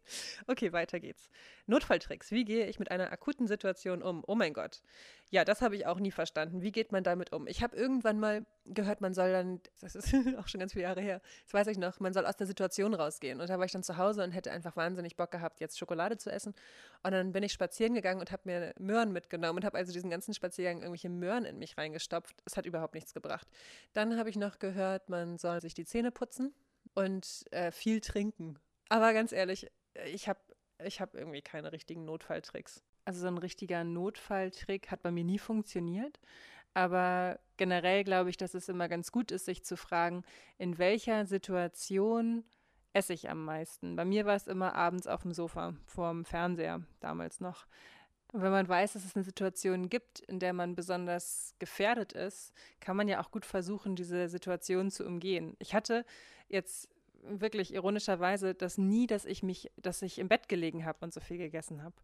Okay, weiter geht's. Notfalltricks. Wie gehe ich mit einer akuten Situation um? Oh mein Gott. Ja, das habe ich auch nie verstanden. Wie geht man damit um? Ich habe irgendwann mal gehört, man soll dann, (laughs) das ist auch schon ganz viele Jahre her, das weiß ich noch, man soll aus der Situation rausgehen. Und da war ich dann zu Hause und hätte einfach wahnsinnig Bock gehabt, jetzt Schokolade zu essen. Und dann bin ich spazieren gegangen und habe mir Möhren mitgenommen und habe also diesen ganzen Spaziergang irgendwelche Möhren in mich reingestopft. Es hat überhaupt nichts gebracht. Dann habe ich noch gehört, man soll sich die Zähne putzen und äh, viel trinken. Aber ganz ehrlich, ich habe ich hab irgendwie keine richtigen Notfalltricks. Also so ein richtiger Notfalltrick hat bei mir nie funktioniert. Aber generell glaube ich, dass es immer ganz gut ist, sich zu fragen, in welcher Situation esse ich am meisten. Bei mir war es immer abends auf dem Sofa, vorm Fernseher, damals noch. Und wenn man weiß, dass es eine Situation gibt, in der man besonders gefährdet ist, kann man ja auch gut versuchen, diese Situation zu umgehen. Ich hatte jetzt wirklich ironischerweise das nie, dass ich mich, dass ich im Bett gelegen habe und so viel gegessen habe.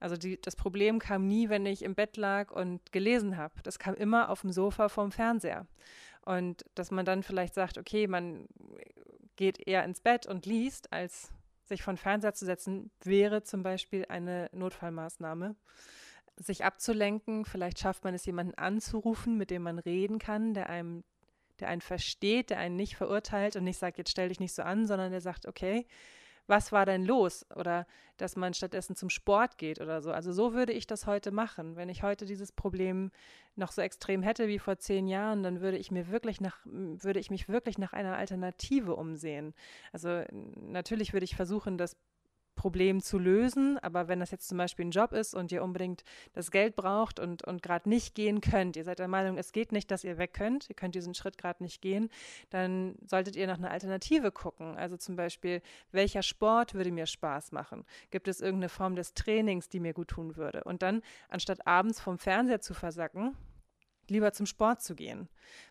Also die, das Problem kam nie, wenn ich im Bett lag und gelesen habe. Das kam immer auf dem Sofa vom Fernseher. Und dass man dann vielleicht sagt, okay, man geht eher ins Bett und liest, als sich von Fernseher zu setzen, wäre zum Beispiel eine Notfallmaßnahme. Sich abzulenken, vielleicht schafft man es, jemanden anzurufen, mit dem man reden kann, der einem der einen versteht, der einen nicht verurteilt und nicht sagt, jetzt stell dich nicht so an, sondern der sagt, okay, was war denn los? Oder dass man stattdessen zum Sport geht oder so. Also so würde ich das heute machen. Wenn ich heute dieses Problem noch so extrem hätte wie vor zehn Jahren, dann würde ich mir wirklich nach, würde ich mich wirklich nach einer Alternative umsehen. Also natürlich würde ich versuchen, das Problem zu lösen. Aber wenn das jetzt zum Beispiel ein Job ist und ihr unbedingt das Geld braucht und, und gerade nicht gehen könnt, ihr seid der Meinung, es geht nicht, dass ihr weg könnt, ihr könnt diesen Schritt gerade nicht gehen, dann solltet ihr nach einer Alternative gucken. Also zum Beispiel, welcher Sport würde mir Spaß machen? Gibt es irgendeine Form des Trainings, die mir gut tun würde? Und dann, anstatt abends vom Fernseher zu versacken, lieber zum Sport zu gehen.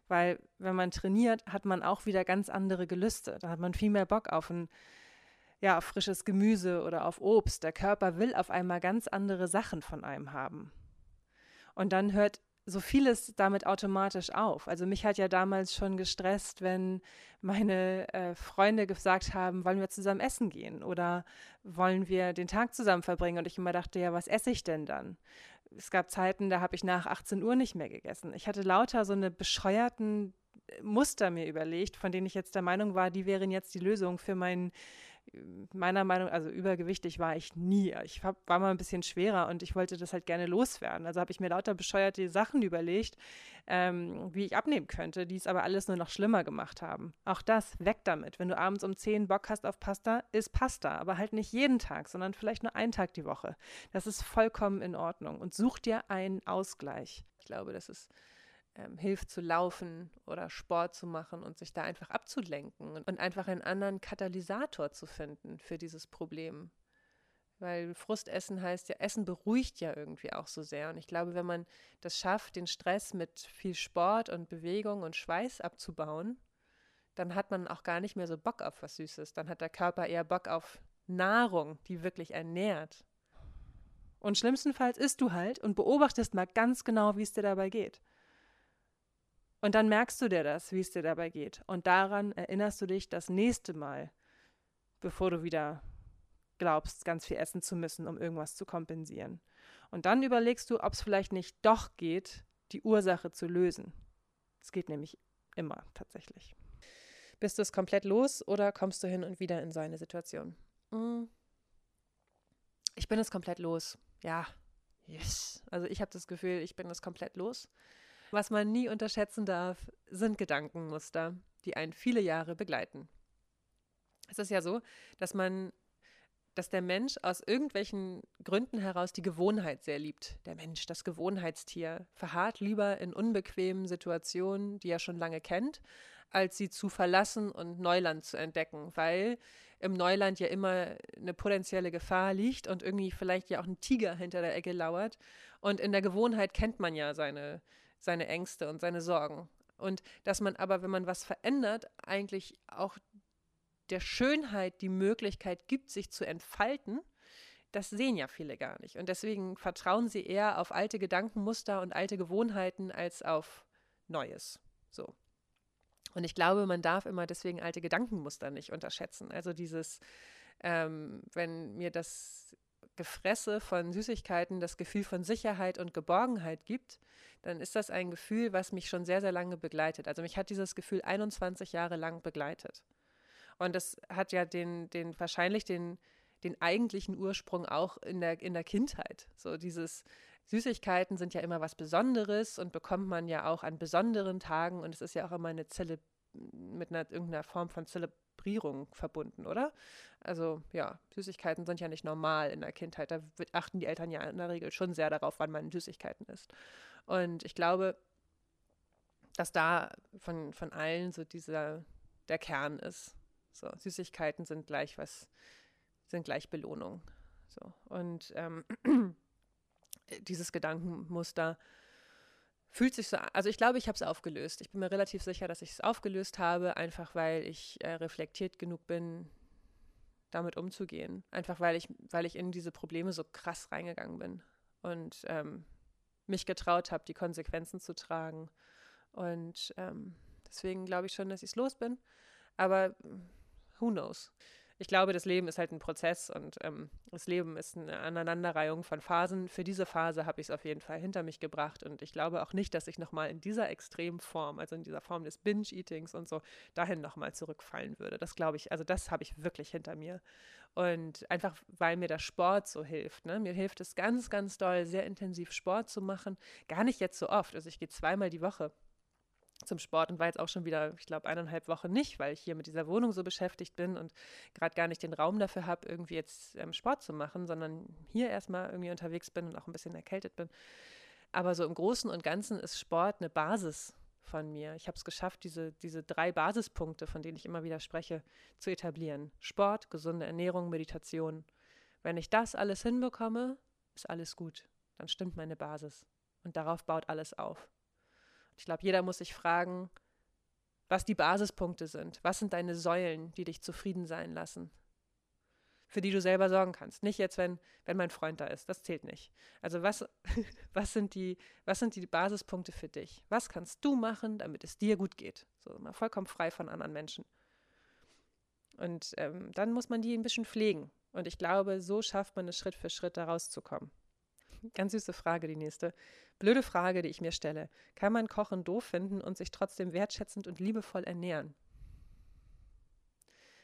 Weil wenn man trainiert, hat man auch wieder ganz andere Gelüste. Da hat man viel mehr Bock auf ein ja, auf frisches Gemüse oder auf Obst. Der Körper will auf einmal ganz andere Sachen von einem haben. Und dann hört so vieles damit automatisch auf. Also mich hat ja damals schon gestresst, wenn meine äh, Freunde gesagt haben, wollen wir zusammen essen gehen oder wollen wir den Tag zusammen verbringen? Und ich immer dachte, ja, was esse ich denn dann? Es gab Zeiten, da habe ich nach 18 Uhr nicht mehr gegessen. Ich hatte lauter so eine bescheuerten Muster mir überlegt, von denen ich jetzt der Meinung war, die wären jetzt die Lösung für meinen meiner Meinung, also übergewichtig war ich nie. Ich war mal ein bisschen schwerer und ich wollte das halt gerne loswerden. Also habe ich mir lauter bescheuerte Sachen überlegt, ähm, wie ich abnehmen könnte, die es aber alles nur noch schlimmer gemacht haben. Auch das, weg damit. Wenn du abends um 10 Bock hast auf Pasta, ist Pasta, aber halt nicht jeden Tag, sondern vielleicht nur einen Tag die Woche. Das ist vollkommen in Ordnung und such dir einen Ausgleich. Ich glaube, das ist ähm, hilft zu laufen oder Sport zu machen und sich da einfach abzulenken und, und einfach einen anderen Katalysator zu finden für dieses Problem. Weil Frustessen heißt ja, Essen beruhigt ja irgendwie auch so sehr. Und ich glaube, wenn man das schafft, den Stress mit viel Sport und Bewegung und Schweiß abzubauen, dann hat man auch gar nicht mehr so Bock auf was Süßes. Dann hat der Körper eher Bock auf Nahrung, die wirklich ernährt. Und schlimmstenfalls isst du halt und beobachtest mal ganz genau, wie es dir dabei geht. Und dann merkst du dir das, wie es dir dabei geht. Und daran erinnerst du dich das nächste Mal, bevor du wieder glaubst, ganz viel essen zu müssen, um irgendwas zu kompensieren. Und dann überlegst du, ob es vielleicht nicht doch geht, die Ursache zu lösen. Es geht nämlich immer tatsächlich. Bist du es komplett los oder kommst du hin und wieder in so eine Situation? Hm. Ich bin es komplett los. Ja, yes. Also ich habe das Gefühl, ich bin es komplett los. Was man nie unterschätzen darf, sind Gedankenmuster, die einen viele Jahre begleiten. Es ist ja so, dass man dass der Mensch aus irgendwelchen Gründen heraus die Gewohnheit sehr liebt. Der Mensch, das Gewohnheitstier, verharrt lieber in unbequemen Situationen, die er schon lange kennt, als sie zu verlassen und Neuland zu entdecken, weil im Neuland ja immer eine potenzielle Gefahr liegt und irgendwie vielleicht ja auch ein Tiger hinter der Ecke lauert. Und in der Gewohnheit kennt man ja seine, seine Ängste und seine Sorgen. Und dass man aber, wenn man was verändert, eigentlich auch der Schönheit die Möglichkeit gibt, sich zu entfalten, das sehen ja viele gar nicht. Und deswegen vertrauen sie eher auf alte Gedankenmuster und alte Gewohnheiten als auf Neues. So. Und ich glaube, man darf immer deswegen alte Gedankenmuster nicht unterschätzen. Also dieses, ähm, wenn mir das Gefresse von Süßigkeiten das Gefühl von Sicherheit und Geborgenheit gibt, dann ist das ein Gefühl, was mich schon sehr, sehr lange begleitet. Also mich hat dieses Gefühl 21 Jahre lang begleitet. Und das hat ja den, den wahrscheinlich den, den eigentlichen Ursprung auch in der, in der Kindheit. So dieses Süßigkeiten sind ja immer was Besonderes und bekommt man ja auch an besonderen Tagen und es ist ja auch immer eine Zelle mit einer irgendeiner Form von Zelebrierung verbunden, oder? Also ja, Süßigkeiten sind ja nicht normal in der Kindheit. Da achten die Eltern ja in der Regel schon sehr darauf, wann man Süßigkeiten isst. Und ich glaube, dass da von, von allen so dieser der Kern ist. So, Süßigkeiten sind gleich was, sind gleich Belohnung. So, und ähm, (clears throat) dieses Gedankenmuster fühlt sich so, also ich glaube, ich habe es aufgelöst. Ich bin mir relativ sicher, dass ich es aufgelöst habe, einfach weil ich äh, reflektiert genug bin, damit umzugehen. Einfach weil ich, weil ich in diese Probleme so krass reingegangen bin und ähm, mich getraut habe, die Konsequenzen zu tragen. Und ähm, deswegen glaube ich schon, dass ich es los bin. Aber who knows? Ich glaube, das Leben ist halt ein Prozess und ähm, das Leben ist eine Aneinanderreihung von Phasen. Für diese Phase habe ich es auf jeden Fall hinter mich gebracht und ich glaube auch nicht, dass ich nochmal in dieser Extremform, also in dieser Form des Binge-Eatings und so, dahin nochmal zurückfallen würde. Das glaube ich, also das habe ich wirklich hinter mir. Und einfach, weil mir der Sport so hilft. Ne? Mir hilft es ganz, ganz doll, sehr intensiv Sport zu machen. Gar nicht jetzt so oft. Also ich gehe zweimal die Woche zum Sport und war jetzt auch schon wieder, ich glaube, eineinhalb Wochen nicht, weil ich hier mit dieser Wohnung so beschäftigt bin und gerade gar nicht den Raum dafür habe, irgendwie jetzt ähm, Sport zu machen, sondern hier erstmal irgendwie unterwegs bin und auch ein bisschen erkältet bin. Aber so im Großen und Ganzen ist Sport eine Basis von mir. Ich habe es geschafft, diese, diese drei Basispunkte, von denen ich immer wieder spreche, zu etablieren. Sport, gesunde Ernährung, Meditation. Wenn ich das alles hinbekomme, ist alles gut. Dann stimmt meine Basis. Und darauf baut alles auf. Ich glaube, jeder muss sich fragen, was die Basispunkte sind. Was sind deine Säulen, die dich zufrieden sein lassen? Für die du selber sorgen kannst. Nicht jetzt, wenn, wenn mein Freund da ist. Das zählt nicht. Also was, (laughs) was, sind die, was sind die Basispunkte für dich? Was kannst du machen, damit es dir gut geht? So mal vollkommen frei von anderen Menschen. Und ähm, dann muss man die ein bisschen pflegen. Und ich glaube, so schafft man es Schritt für Schritt, da rauszukommen. (laughs) Ganz süße Frage, die nächste. Blöde Frage, die ich mir stelle. Kann man Kochen doof finden und sich trotzdem wertschätzend und liebevoll ernähren?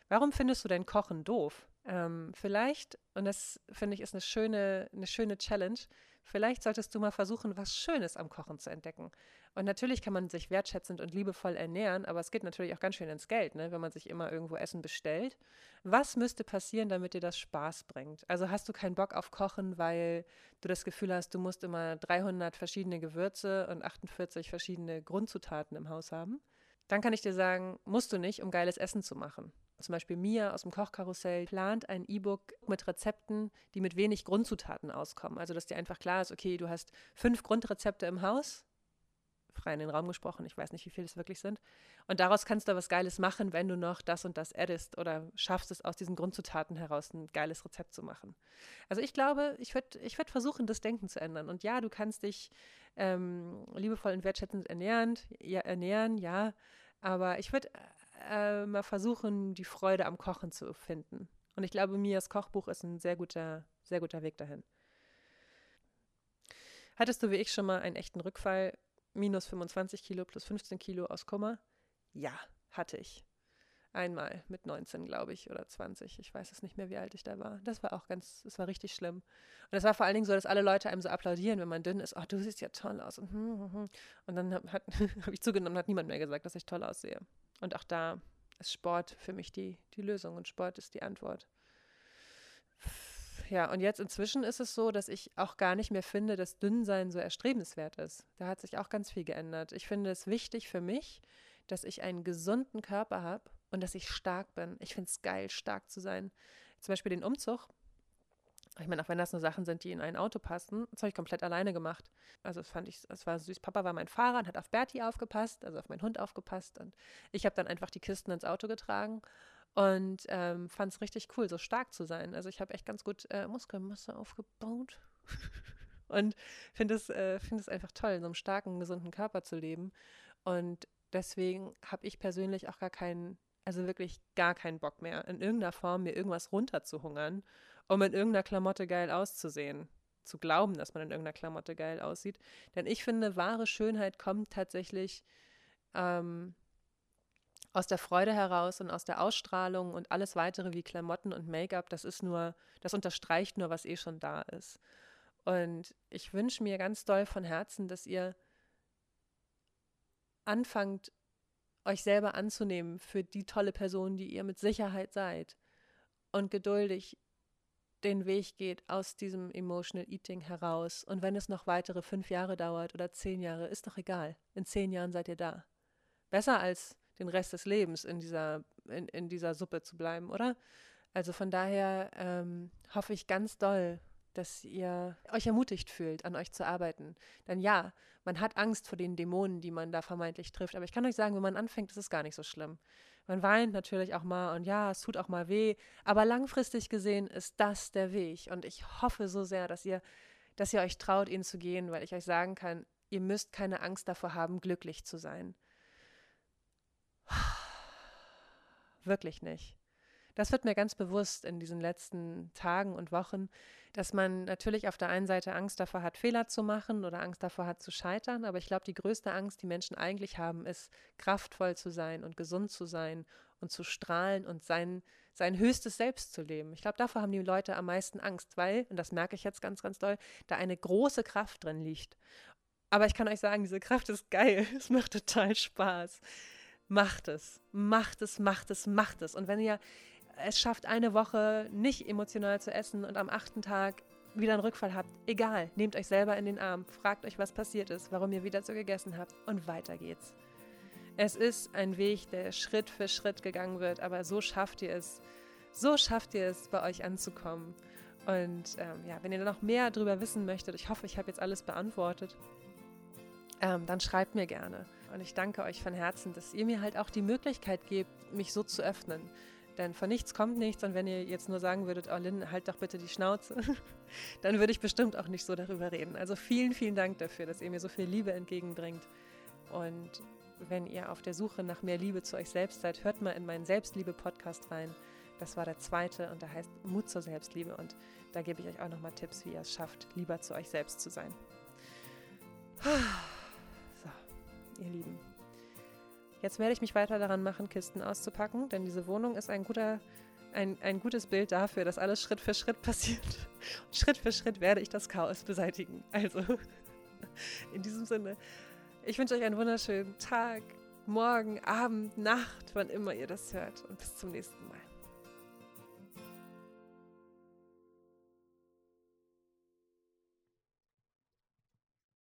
Warum findest du dein Kochen doof? Ähm, vielleicht, und das finde ich ist eine schöne, eine schöne Challenge, vielleicht solltest du mal versuchen, was Schönes am Kochen zu entdecken. Und natürlich kann man sich wertschätzend und liebevoll ernähren, aber es geht natürlich auch ganz schön ins Geld, ne, wenn man sich immer irgendwo Essen bestellt. Was müsste passieren, damit dir das Spaß bringt? Also hast du keinen Bock auf Kochen, weil du das Gefühl hast, du musst immer 300 verschiedene Gewürze und 48 verschiedene Grundzutaten im Haus haben? Dann kann ich dir sagen, musst du nicht, um geiles Essen zu machen. Zum Beispiel Mia aus dem Kochkarussell plant ein E-Book mit Rezepten, die mit wenig Grundzutaten auskommen. Also, dass dir einfach klar ist, okay, du hast fünf Grundrezepte im Haus, frei in den Raum gesprochen, ich weiß nicht, wie viele es wirklich sind. Und daraus kannst du was Geiles machen, wenn du noch das und das addest oder schaffst es aus diesen Grundzutaten heraus ein geiles Rezept zu machen. Also ich glaube, ich würde ich würd versuchen, das Denken zu ändern. Und ja, du kannst dich ähm, liebevoll und wertschätzend ernährend, ja, ernähren, ja. Aber ich würde äh, mal versuchen, die Freude am Kochen zu finden. Und ich glaube, Mias Kochbuch ist ein sehr guter, sehr guter Weg dahin. Hattest du wie ich schon mal einen echten Rückfall, minus 25 Kilo plus 15 Kilo aus Kummer? Ja, hatte ich. Einmal mit 19, glaube ich, oder 20. Ich weiß es nicht mehr, wie alt ich da war. Das war auch ganz, das war richtig schlimm. Und es war vor allen Dingen so, dass alle Leute einem so applaudieren, wenn man dünn ist. Oh, du siehst ja toll aus. Und, hm, hm, hm. und dann habe (laughs) hab ich zugenommen, hat niemand mehr gesagt, dass ich toll aussehe. Und auch da ist Sport für mich die, die Lösung und Sport ist die Antwort. Ja, und jetzt inzwischen ist es so, dass ich auch gar nicht mehr finde, dass Dünnsein so erstrebenswert ist. Da hat sich auch ganz viel geändert. Ich finde es wichtig für mich, dass ich einen gesunden Körper habe und dass ich stark bin. Ich finde es geil, stark zu sein. Zum Beispiel den Umzug. Ich meine, auch wenn das nur Sachen sind, die in ein Auto passen, das habe ich komplett alleine gemacht. Also das fand ich, es war süß. Papa war mein Fahrer und hat auf Bertie aufgepasst, also auf meinen Hund aufgepasst. Und ich habe dann einfach die Kisten ins Auto getragen und ähm, fand es richtig cool, so stark zu sein. Also ich habe echt ganz gut äh, Muskelmasse aufgebaut (laughs) und finde es, äh, find es einfach toll, in so einem starken, gesunden Körper zu leben. Und deswegen habe ich persönlich auch gar keinen also wirklich gar keinen Bock mehr, in irgendeiner Form mir irgendwas runterzuhungern, um in irgendeiner Klamotte geil auszusehen. Zu glauben, dass man in irgendeiner Klamotte geil aussieht. Denn ich finde, wahre Schönheit kommt tatsächlich ähm, aus der Freude heraus und aus der Ausstrahlung und alles weitere wie Klamotten und Make-up, das ist nur, das unterstreicht nur, was eh schon da ist. Und ich wünsche mir ganz doll von Herzen, dass ihr anfangt, euch selber anzunehmen für die tolle Person, die ihr mit Sicherheit seid und geduldig den Weg geht aus diesem Emotional Eating heraus. Und wenn es noch weitere fünf Jahre dauert oder zehn Jahre, ist doch egal. In zehn Jahren seid ihr da. Besser als den Rest des Lebens in dieser, in, in dieser Suppe zu bleiben, oder? Also von daher ähm, hoffe ich ganz doll, dass ihr euch ermutigt fühlt, an euch zu arbeiten. Denn ja, man hat Angst vor den Dämonen, die man da vermeintlich trifft. Aber ich kann euch sagen, wenn man anfängt, ist es gar nicht so schlimm. Man weint natürlich auch mal und ja, es tut auch mal weh. Aber langfristig gesehen ist das der Weg. Und ich hoffe so sehr, dass ihr, dass ihr euch traut, ihn zu gehen, weil ich euch sagen kann, ihr müsst keine Angst davor haben, glücklich zu sein. (sighs) Wirklich nicht. Das wird mir ganz bewusst in diesen letzten Tagen und Wochen, dass man natürlich auf der einen Seite Angst davor hat, Fehler zu machen oder Angst davor hat, zu scheitern. Aber ich glaube, die größte Angst, die Menschen eigentlich haben, ist, kraftvoll zu sein und gesund zu sein und zu strahlen und sein, sein höchstes Selbst zu leben. Ich glaube, davor haben die Leute am meisten Angst, weil, und das merke ich jetzt ganz, ganz doll, da eine große Kraft drin liegt. Aber ich kann euch sagen, diese Kraft ist geil. (laughs) Es macht total Spaß. Macht es, macht es, macht es, macht es. Und wenn ihr es schafft, eine Woche nicht emotional zu essen und am achten Tag wieder einen Rückfall habt, egal, nehmt euch selber in den Arm, fragt euch, was passiert ist, warum ihr wieder so gegessen habt und weiter geht's. Es ist ein Weg, der Schritt für Schritt gegangen wird, aber so schafft ihr es, so schafft ihr es, bei euch anzukommen. Und ähm, ja, wenn ihr noch mehr darüber wissen möchtet, ich hoffe, ich habe jetzt alles beantwortet, ähm, dann schreibt mir gerne. Und ich danke euch von Herzen, dass ihr mir halt auch die Möglichkeit gebt, mich so zu öffnen. Denn von nichts kommt nichts und wenn ihr jetzt nur sagen würdet, oh Lynn, halt doch bitte die Schnauze, (laughs) dann würde ich bestimmt auch nicht so darüber reden. Also vielen, vielen Dank dafür, dass ihr mir so viel Liebe entgegenbringt. Und wenn ihr auf der Suche nach mehr Liebe zu euch selbst seid, hört mal in meinen Selbstliebe-Podcast rein. Das war der zweite und der heißt Mut zur Selbstliebe. Und da gebe ich euch auch nochmal Tipps, wie ihr es schafft, lieber zu euch selbst zu sein. (sighs) So, ihr Lieben. Jetzt werde ich mich weiter daran machen, Kisten auszupacken, denn diese Wohnung ist ein guter, ein, ein gutes Bild dafür, dass alles Schritt für Schritt passiert. (laughs) Und Schritt für Schritt werde ich das Chaos beseitigen. Also, (laughs) in diesem Sinne, ich wünsche euch einen wunderschönen Tag, Morgen, Abend, Nacht, wann immer ihr das hört. Und bis zum nächsten Mal.